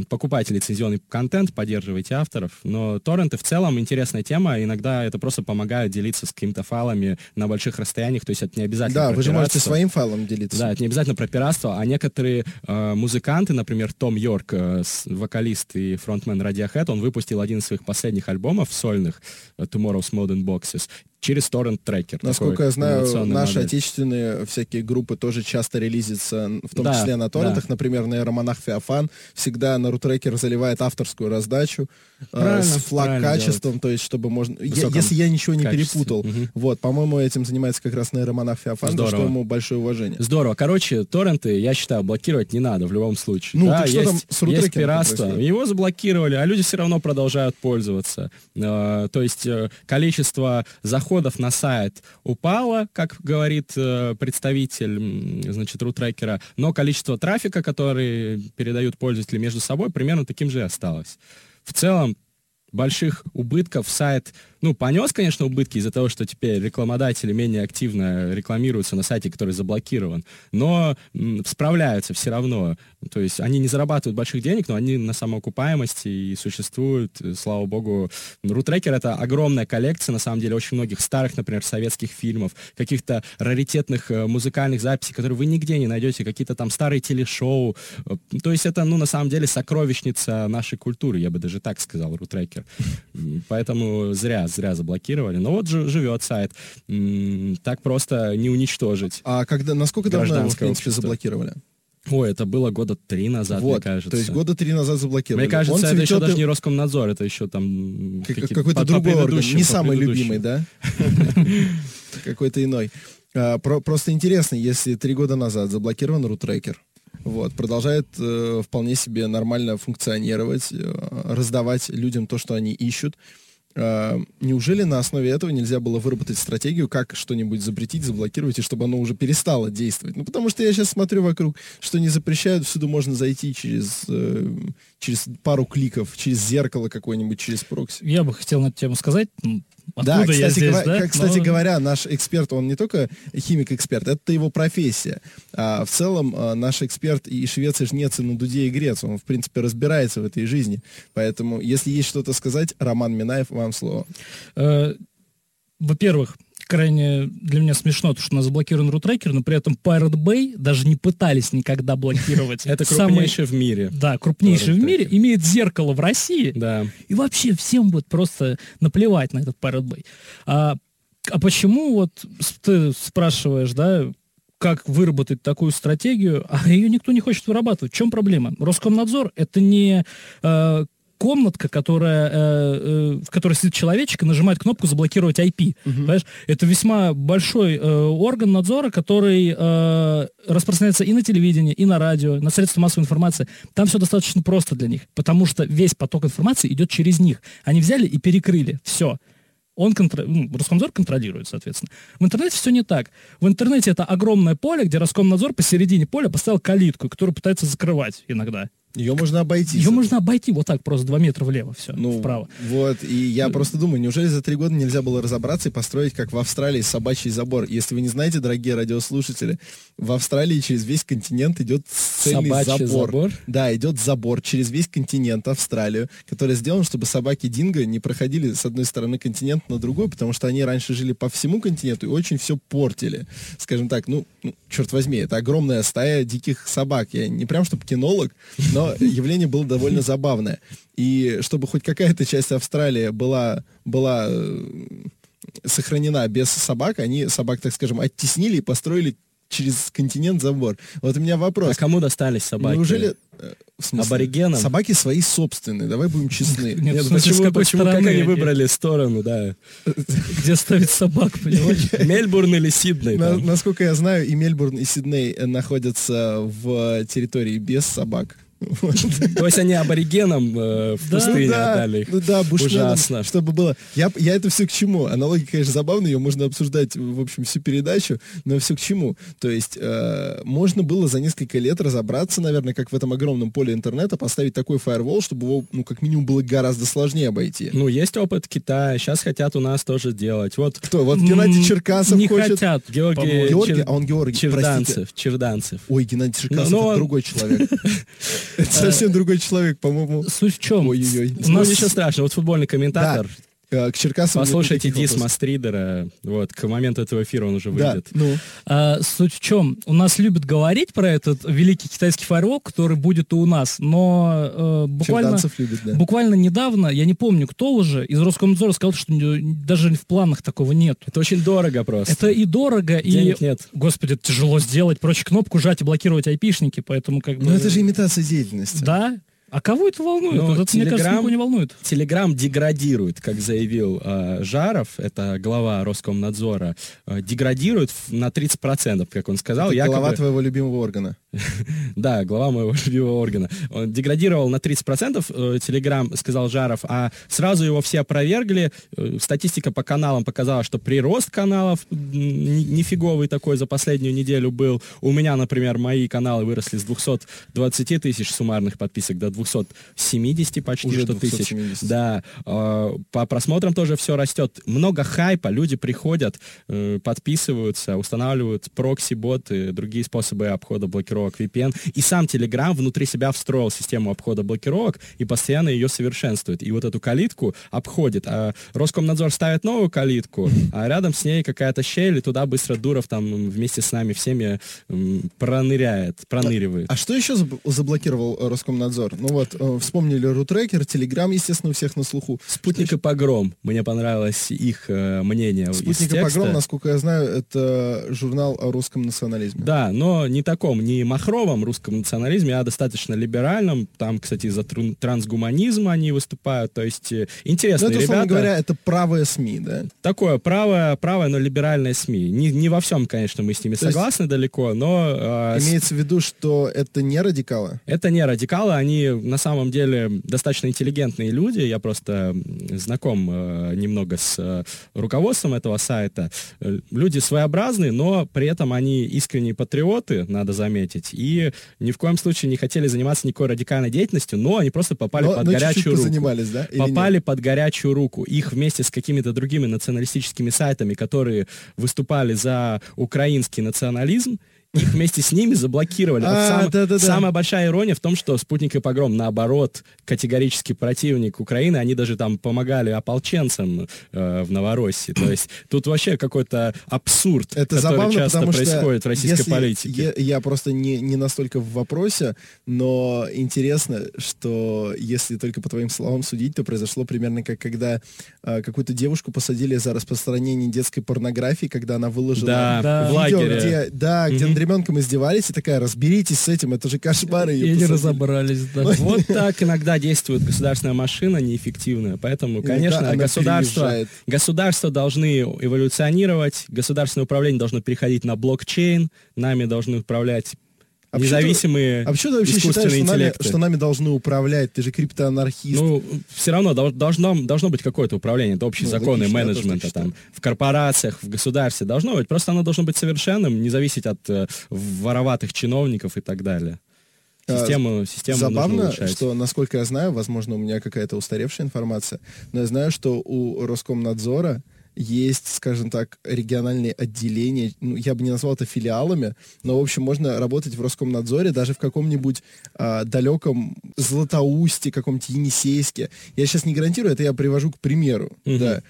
покупайте лицензионный контент, поддерживайте авторов, но торренты в целом интересная тема, иногда это просто помогает делиться с какими-то файлами на больших расстояниях, то есть это не обязательно Да, вы же можете своим файлом делиться. Да, это не обязательно про пиратство, а некоторые э, музыканты, например, Том Йорк, э, вокалист и фронтмен Radiohead, он выпустил один из своих последних альбомов сольных, э, Tomorrow's Modern Boxes, через торрент-трекер. Насколько я знаю, наши модель. отечественные всякие группы тоже часто релизятся, в том Да, числе на торрентах. да. Например, нейромонах Феофан всегда на рутрекер заливает авторскую раздачу Правильно, с флаг качеством, то есть чтобы можно... Я- если я ничего не качестве. перепутал. Вот, по-моему, этим занимается как раз нейромонах Феофан, за что Здорово. ему большое уважение. Здорово. Короче, торренты, я считаю, блокировать не надо в любом случае. Ну, да, так что есть, там с есть пиратство. Его заблокировали, а люди все равно продолжают пользоваться. Э, то есть э, количество заходов на сайт упало, как говорит э, представитель, значит, рутрекера, но количество трафика, который передают пользователи между собой, примерно таким же и осталось. В целом, больших убытков сайт, ну, понес, конечно, убытки из-за того, что теперь рекламодатели менее активно рекламируются на сайте, который заблокирован, но справляются все равно. То есть они не зарабатывают больших денег, но они на самоокупаемости и существуют, э, слава богу. Рутрекер — это огромная коллекция, на самом деле, очень многих старых, например, советских фильмов, каких-то раритетных э, музыкальных записей, которые вы нигде не найдете, какие-то там старые телешоу. Э, То есть это, ну, на самом деле, сокровищница нашей культуры, я бы даже так сказал, Рутрекер. Поэтому зря, зря заблокировали. Но вот жи- живет сайт. Так просто не уничтожить. А когда, насколько давно его, в принципе, заблокировали? Ой, это было года три назад, мне вот, кажется. то есть года три назад заблокировали. Мне кажется, Он это еще даже не Роскомнадзор, это еще там... Как- какой-то другой орган, не самый любимый, да? Какой-то иной. А, про- Просто интересно, если три года назад заблокирован рутрекер, вот, продолжает э, вполне себе нормально функционировать, э, раздавать людям то, что они ищут. А, неужели на основе этого нельзя было выработать стратегию, как что-нибудь запретить, заблокировать, и чтобы оно уже перестало действовать? Ну, потому что я сейчас смотрю вокруг, что не запрещают, всюду можно зайти через, э, через пару кликов, через зеркало какое-нибудь, через прокси. Я бы хотел на эту тему сказать. Ну, Да, Откуда я кстати, здесь, говоря, да? как- кстати Но- говоря, наш эксперт, он не только химик-эксперт, это его профессия. А в целом а, наш эксперт и швец, и жнец, и на дуде, и грец, он, в принципе, разбирается в этой жизни. Поэтому, если есть что-то сказать, Роман Минаев, вам слово. Э, Во-первых, крайне для меня смешно, то, что у нас заблокирован рутрекер, но при этом Pirate Bay даже не пытались никогда блокировать. Это крупнейший в мире. Да, крупнейший в мире, имеет зеркало в России. Да. И вообще всем будет просто наплевать на этот Pirate Bay. А, а почему вот ты спрашиваешь, да, как выработать такую стратегию, а ее никто не хочет вырабатывать. В чем проблема? Роскомнадзор это не э, комнатка, которая, э, э, в которой сидит человечек и нажимает кнопку заблокировать IP. Понимаешь? Это весьма большой э, орган надзора, который э, распространяется и на телевидении, и на радио, на средства массовой информации. Там все достаточно просто для них, потому что весь поток информации идет через них. Они взяли и перекрыли. Все. Он контр... ну, Роскомнадзор контролирует, соответственно. В интернете все не так. В интернете это огромное поле, где Роскомнадзор посередине поля поставил калитку, которую пытается закрывать иногда. Ее можно обойти. Ее можно обойти вот так, просто два метра влево, все, Ну, вправо. вот, и я просто думаю, неужели за три года нельзя было разобраться и построить, как в Австралии, собачий забор? Если вы не знаете, дорогие радиослушатели, в Австралии через весь континент идет цельный Собачий забор. забор? Да, идет забор через весь континент, Австралию, который сделан, чтобы собаки Динго не проходили с одной стороны континента на другую, потому что они раньше жили по всему континенту и очень все портили. Скажем так, ну, ну, черт возьми, это огромная стая диких собак. Я не прям чтобы кинолог, но явление было довольно забавное. И чтобы хоть какая-то часть Австралии была, была э, сохранена без собак, они собак, так скажем, оттеснили и построили через континент забор. Вот у меня вопрос. А кому достались собаки? Неужели... э, в смысле? Аборигенам? Собаки свои собственные, давай будем честны. Нет, Нет, почему, какой почему, как стороны они они? выбрали сторону, да. Где ставить собак, понимаешь? Мельбурн или Сидней? Насколько я знаю, и Мельбурн, и Сидней находятся в территории без собак. То есть они аборигенам э, в Да. пустыне да, отдали их. ну да, бушменам, Ужасно. чтобы было. Я, я это все к чему? Аналогия, конечно, забавная, ее можно обсуждать, в общем, всю передачу, но все к чему? То есть э, можно было за несколько лет разобраться, наверное, как в этом огромном поле интернета, поставить такой фаервол, чтобы его, ну, как минимум, было гораздо сложнее обойти. Ну, есть опыт Китая, сейчас хотят у нас тоже сделать. Вот Кто? Вот Геннадий Черкасов Не хочет... хотят. Георгий. Георгий, Чер- а он Георгий, простите. Черданцев, Черданцев. Ой, Геннадий Черкасов Ну, ну, другой человек. Это совсем другой человек, по-моему. Суть в чем? Ой-ой-ой. У Ну, нас ничего страшного, вот футбольный комментатор. Э, К Черкасову нет Послушайте никаких дис вопросов. Мастридера. Вот, к моменту этого эфира он уже Да, выйдет. ну, А, суть в чем? У нас любят говорить про этот великий китайский фаервол, который будет и у нас, но э, буквально, любит, да. буквально недавно, я не помню, кто уже, из Роскомнадзора сказал, что даже в планах такого нет. Это очень дорого просто. Это и дорого, Денег и, нет. господи, тяжело сделать, проще кнопку жать и блокировать айпишники, поэтому как бы... Ну, это же имитация деятельности. Да, А кого это волнует? Ну, вот это, мне кажется, никого не волнует. Телеграм деградирует, как заявил э, Жаров, это глава Роскомнадзора, э, деградирует на 30%, как он сказал. Это якобы- голова твоего любимого органа. Да, глава моего любимого органа. Он деградировал на 30%, э, Телеграм, сказал Жаров, а сразу его все опровергли. Э, Статистика по каналам показала, что прирост каналов нифиговый такой за последнюю неделю был. У меня, например, мои каналы выросли с 220 тысяч суммарных подписок до 270 почти Уже что тысяч. 270. Да, э, по просмотрам тоже все растет. Много хайпа, люди приходят, подписываются, устанавливают прокси-боты, другие способы обхода блокировок VPN. И сам Telegram внутри себя встроил систему обхода блокировок и постоянно ее совершенствует. И вот эту калитку обходит. А Роскомнадзор ставит новую калитку, а рядом с ней какая-то щель, и туда быстро Дуров там вместе с нами всеми проныряет, проныривает. А что еще заб- заблокировал э, Роскомнадзор? Ну вот, э, вспомнили рутрекер, Телеграм, естественно, у всех на слуху. Спутник и погром. Мне понравилось их э, мнение Спутник и погром, насколько я знаю, это журнал о русском национализме. Да, но не таком, не махровом русском национализме, а достаточно либеральном. Там, кстати, за трун- трансгуманизм они выступают. То есть э, Ну, интересные это, ребята. говоря, это правые СМИ, да? Такое правое, правое, но либеральное СМИ. Не, не во всем, конечно, мы с ними То есть- согласны далеко, но э, Имеется в виду, что это не радикалы? это не радикалы, они на самом деле достаточно интеллигентные люди. Я просто знаком э, немного с э, руководством этого сайта. Э, люди своеобразные, но при этом они искренние патриоты, надо заметить, и ни в коем случае не хотели заниматься никакой радикальной деятельностью, но они просто попали Но, под но горячую руку. занимались, да? Или нет? Попали под горячую руку. Их вместе с какими-то другими националистическими сайтами, которые выступали за украинский национализм, их вместе с ними заблокировали. А, сам-. Самая большая ирония в том, что «Спутник и погром», наоборот, категорически противник Украины, они даже там помогали ополченцам э, в Новороссии. То есть тут вообще какой-то абсурд, Это который забавно, часто потому происходит в российской если политике. Я, я просто не, не настолько в вопросе, но интересно, что если только по твоим словам судить, то произошло примерно как когда э, какую-то девушку посадили за распространение детской порнографии, когда она выложила Да, Да. в видео, где, да, где над ребенком издевались, и такая, разберитесь с этим, это же кошмар. И не посадили. разобрались, да. Вот так иногда действует государственная машина неэффективная. Поэтому, Иногда конечно, государство, государства должны эволюционировать, государственное управление должно переходить на блокчейн, нами должны управлять А независимые А почему ты вообще считаешь, искусственные что нами, интеллекты. что нами должны управлять? Ты же криптоанархист. Ну, все равно дол- должно, должно быть какое-то управление, это общие Ну, законы логично, менеджмента там, в корпорациях, в государстве должно быть. Просто оно должно быть совершенным, не зависеть от э, вороватых чиновников и так далее. А, Систему, систему Забавно, что, насколько я знаю, возможно, у меня какая-то устаревшая информация, но я знаю, что у Роскомнадзора есть, скажем так, региональные отделения, ну, я бы не назвал это филиалами, но, в общем, можно работать в Роскомнадзоре даже в каком-нибудь а, далеком Златоусте, каком-нибудь Енисейске. Я сейчас не гарантирую, это я привожу к примеру, Мгм. да.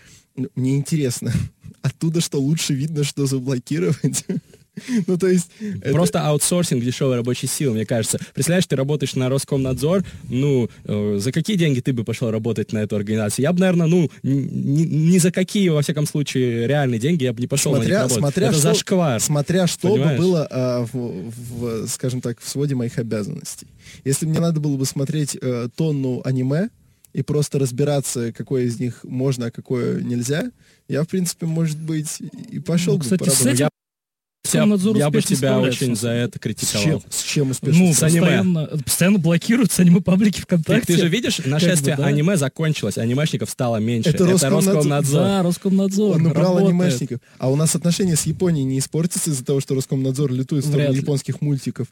Мне интересно, оттуда что лучше видно, что заблокировать? Ну, то есть... это- Просто аутсорсинг дешевой рабочей силы, мне кажется. Представляешь, ты работаешь на Роскомнадзор, ну, э, за какие деньги ты бы пошел работать на эту организацию? Я бы, наверное, ну, ни, ни за какие, во всяком случае, реальные деньги я бы не пошел на них смотря, работать. смотря Это что, зашквар. смотря что понимаешь? бы было, а, в, в, скажем так, в своде моих обязанностей. Если мне надо было бы смотреть э, тонну аниме и просто разбираться, какое из них можно, а какое нельзя, я, в принципе, может быть, и пошел Ну, бы кстати, с поработать. этим Роскомнадзор я бы тебя очень за это С критиковал. чем, с чем успешно? Ну, С аниме. постоянно, постоянно блокируются аниме-паблики ВКонтакте. ты же видишь, нашествие бы, да. аниме закончилось, анимешников стало меньше. Это Роскомнадзор. Да, Роскомнадзор. Он убрал работает. анимешников. А у нас отношения с Японией не испортятся из-за того, что Роскомнадзор лютует в сторону Вряд ли. японских мультиков.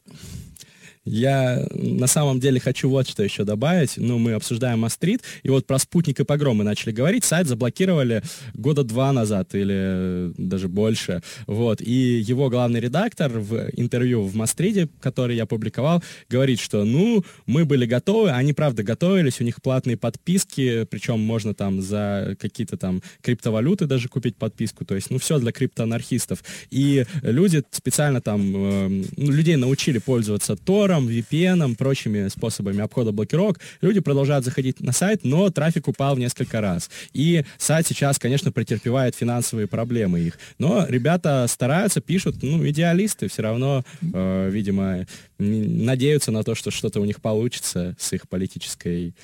Я на самом деле хочу вот что еще добавить. Ну, мы обсуждаем Мастрит, и вот про спутник и погром начали говорить. Сайт заблокировали года два назад или э, даже больше. Вот. И его главный редактор в интервью в Мастриде, который я публиковал, говорит, что, ну, мы были готовы, они, правда, готовились, у них платные подписки, причем можно там за какие-то там криптовалюты даже купить подписку, то есть, ну, все для криптоанархистов. И люди специально там, э, ну, людей научили пользоваться Тором, Тором, VPN, прочими способами обхода блокировок, люди продолжают заходить на сайт, но трафик упал в несколько раз. И сайт сейчас, конечно, претерпевает финансовые проблемы их. Но ребята стараются, пишут, ну, идеалисты все равно, э, видимо, надеются на то, что что-то у них получится с их политической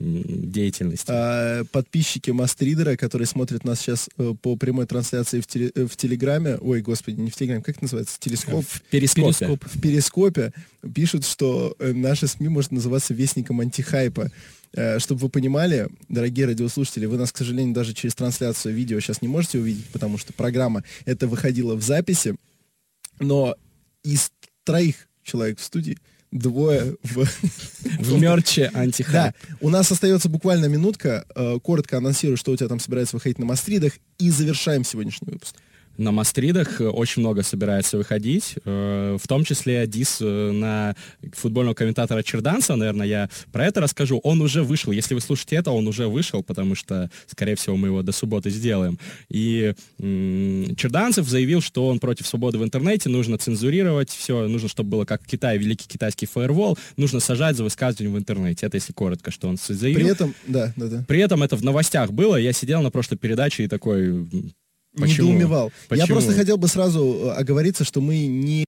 деятельности. А, подписчики Мастридера, которые смотрят нас сейчас э, по прямой трансляции в, теле, э, в Телеграме, ой, господи, не в Телеграме, как это называется? Телескоп? В Перископе. Перископ. В Перископе пишут, что э, наши СМИ может называться вестником антихайпа. Чтобы вы понимали, дорогие радиослушатели, вы нас, к сожалению, даже через трансляцию видео сейчас не можете увидеть, потому что программа это выходила в записи, но из троих человек в студии двое в... В мерче антихайп. Да, у нас остается буквально минутка. Э, коротко анонсирую, что у тебя там собирается выходить на мастридах, и завершаем сегодняшний выпуск на мастридах очень много собирается выходить, э, в том числе дис э, на футбольного комментатора Черданца, наверное, я про это расскажу. Он уже вышел, если вы слушаете это, он уже вышел, потому что, скорее всего, мы его до субботы сделаем. И Черданцев заявил, что он против свободы в интернете, нужно цензурировать все, нужно, чтобы было как в Китае, великий китайский фаервол, нужно сажать за высказывание в интернете. Это если коротко, что он заявил. При этом, да, да, да. При этом это в новостях было, я сидел на прошлой передаче и такой, Почему? недоумевал. Почему? Я просто хотел бы сразу э, оговориться, что мы не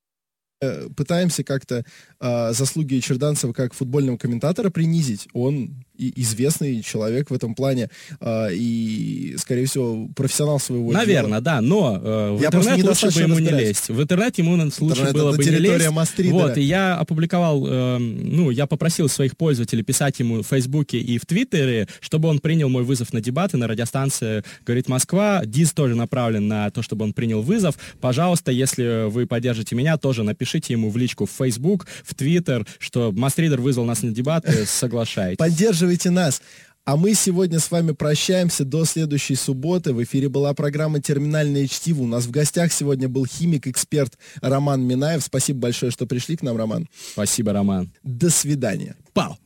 э, пытаемся как-то э, заслуги Черданцева как футбольного комментатора принизить. Он известный человек в этом плане э, и, скорее всего, профессионал своего Наверное, дела. да, но э, в я интернет лучше бы ему разбираюсь. не лезть. В интернет ему лучше интернет было бы не лезть. Мастридера. Вот, и я опубликовал, э, ну, я попросил своих пользователей писать ему в Фейсбуке и в Твиттере, чтобы он принял мой вызов на дебаты на радиостанции «Говорит Москва». Диз тоже направлен на то, чтобы он принял вызов. Пожалуйста, если вы поддержите меня, тоже напишите ему в личку в Facebook, в Твиттер, что Мастридер вызвал нас на дебаты, соглашайтесь. Поддерживайте поддерживайте нас. А мы сегодня с вами прощаемся до следующей субботы. В эфире была программа «Терминальное чтиво». У нас в гостях сегодня был химик-эксперт Роман Минаев. Спасибо большое, что пришли к нам, Роман. Спасибо, Роман. До свидания. Пау!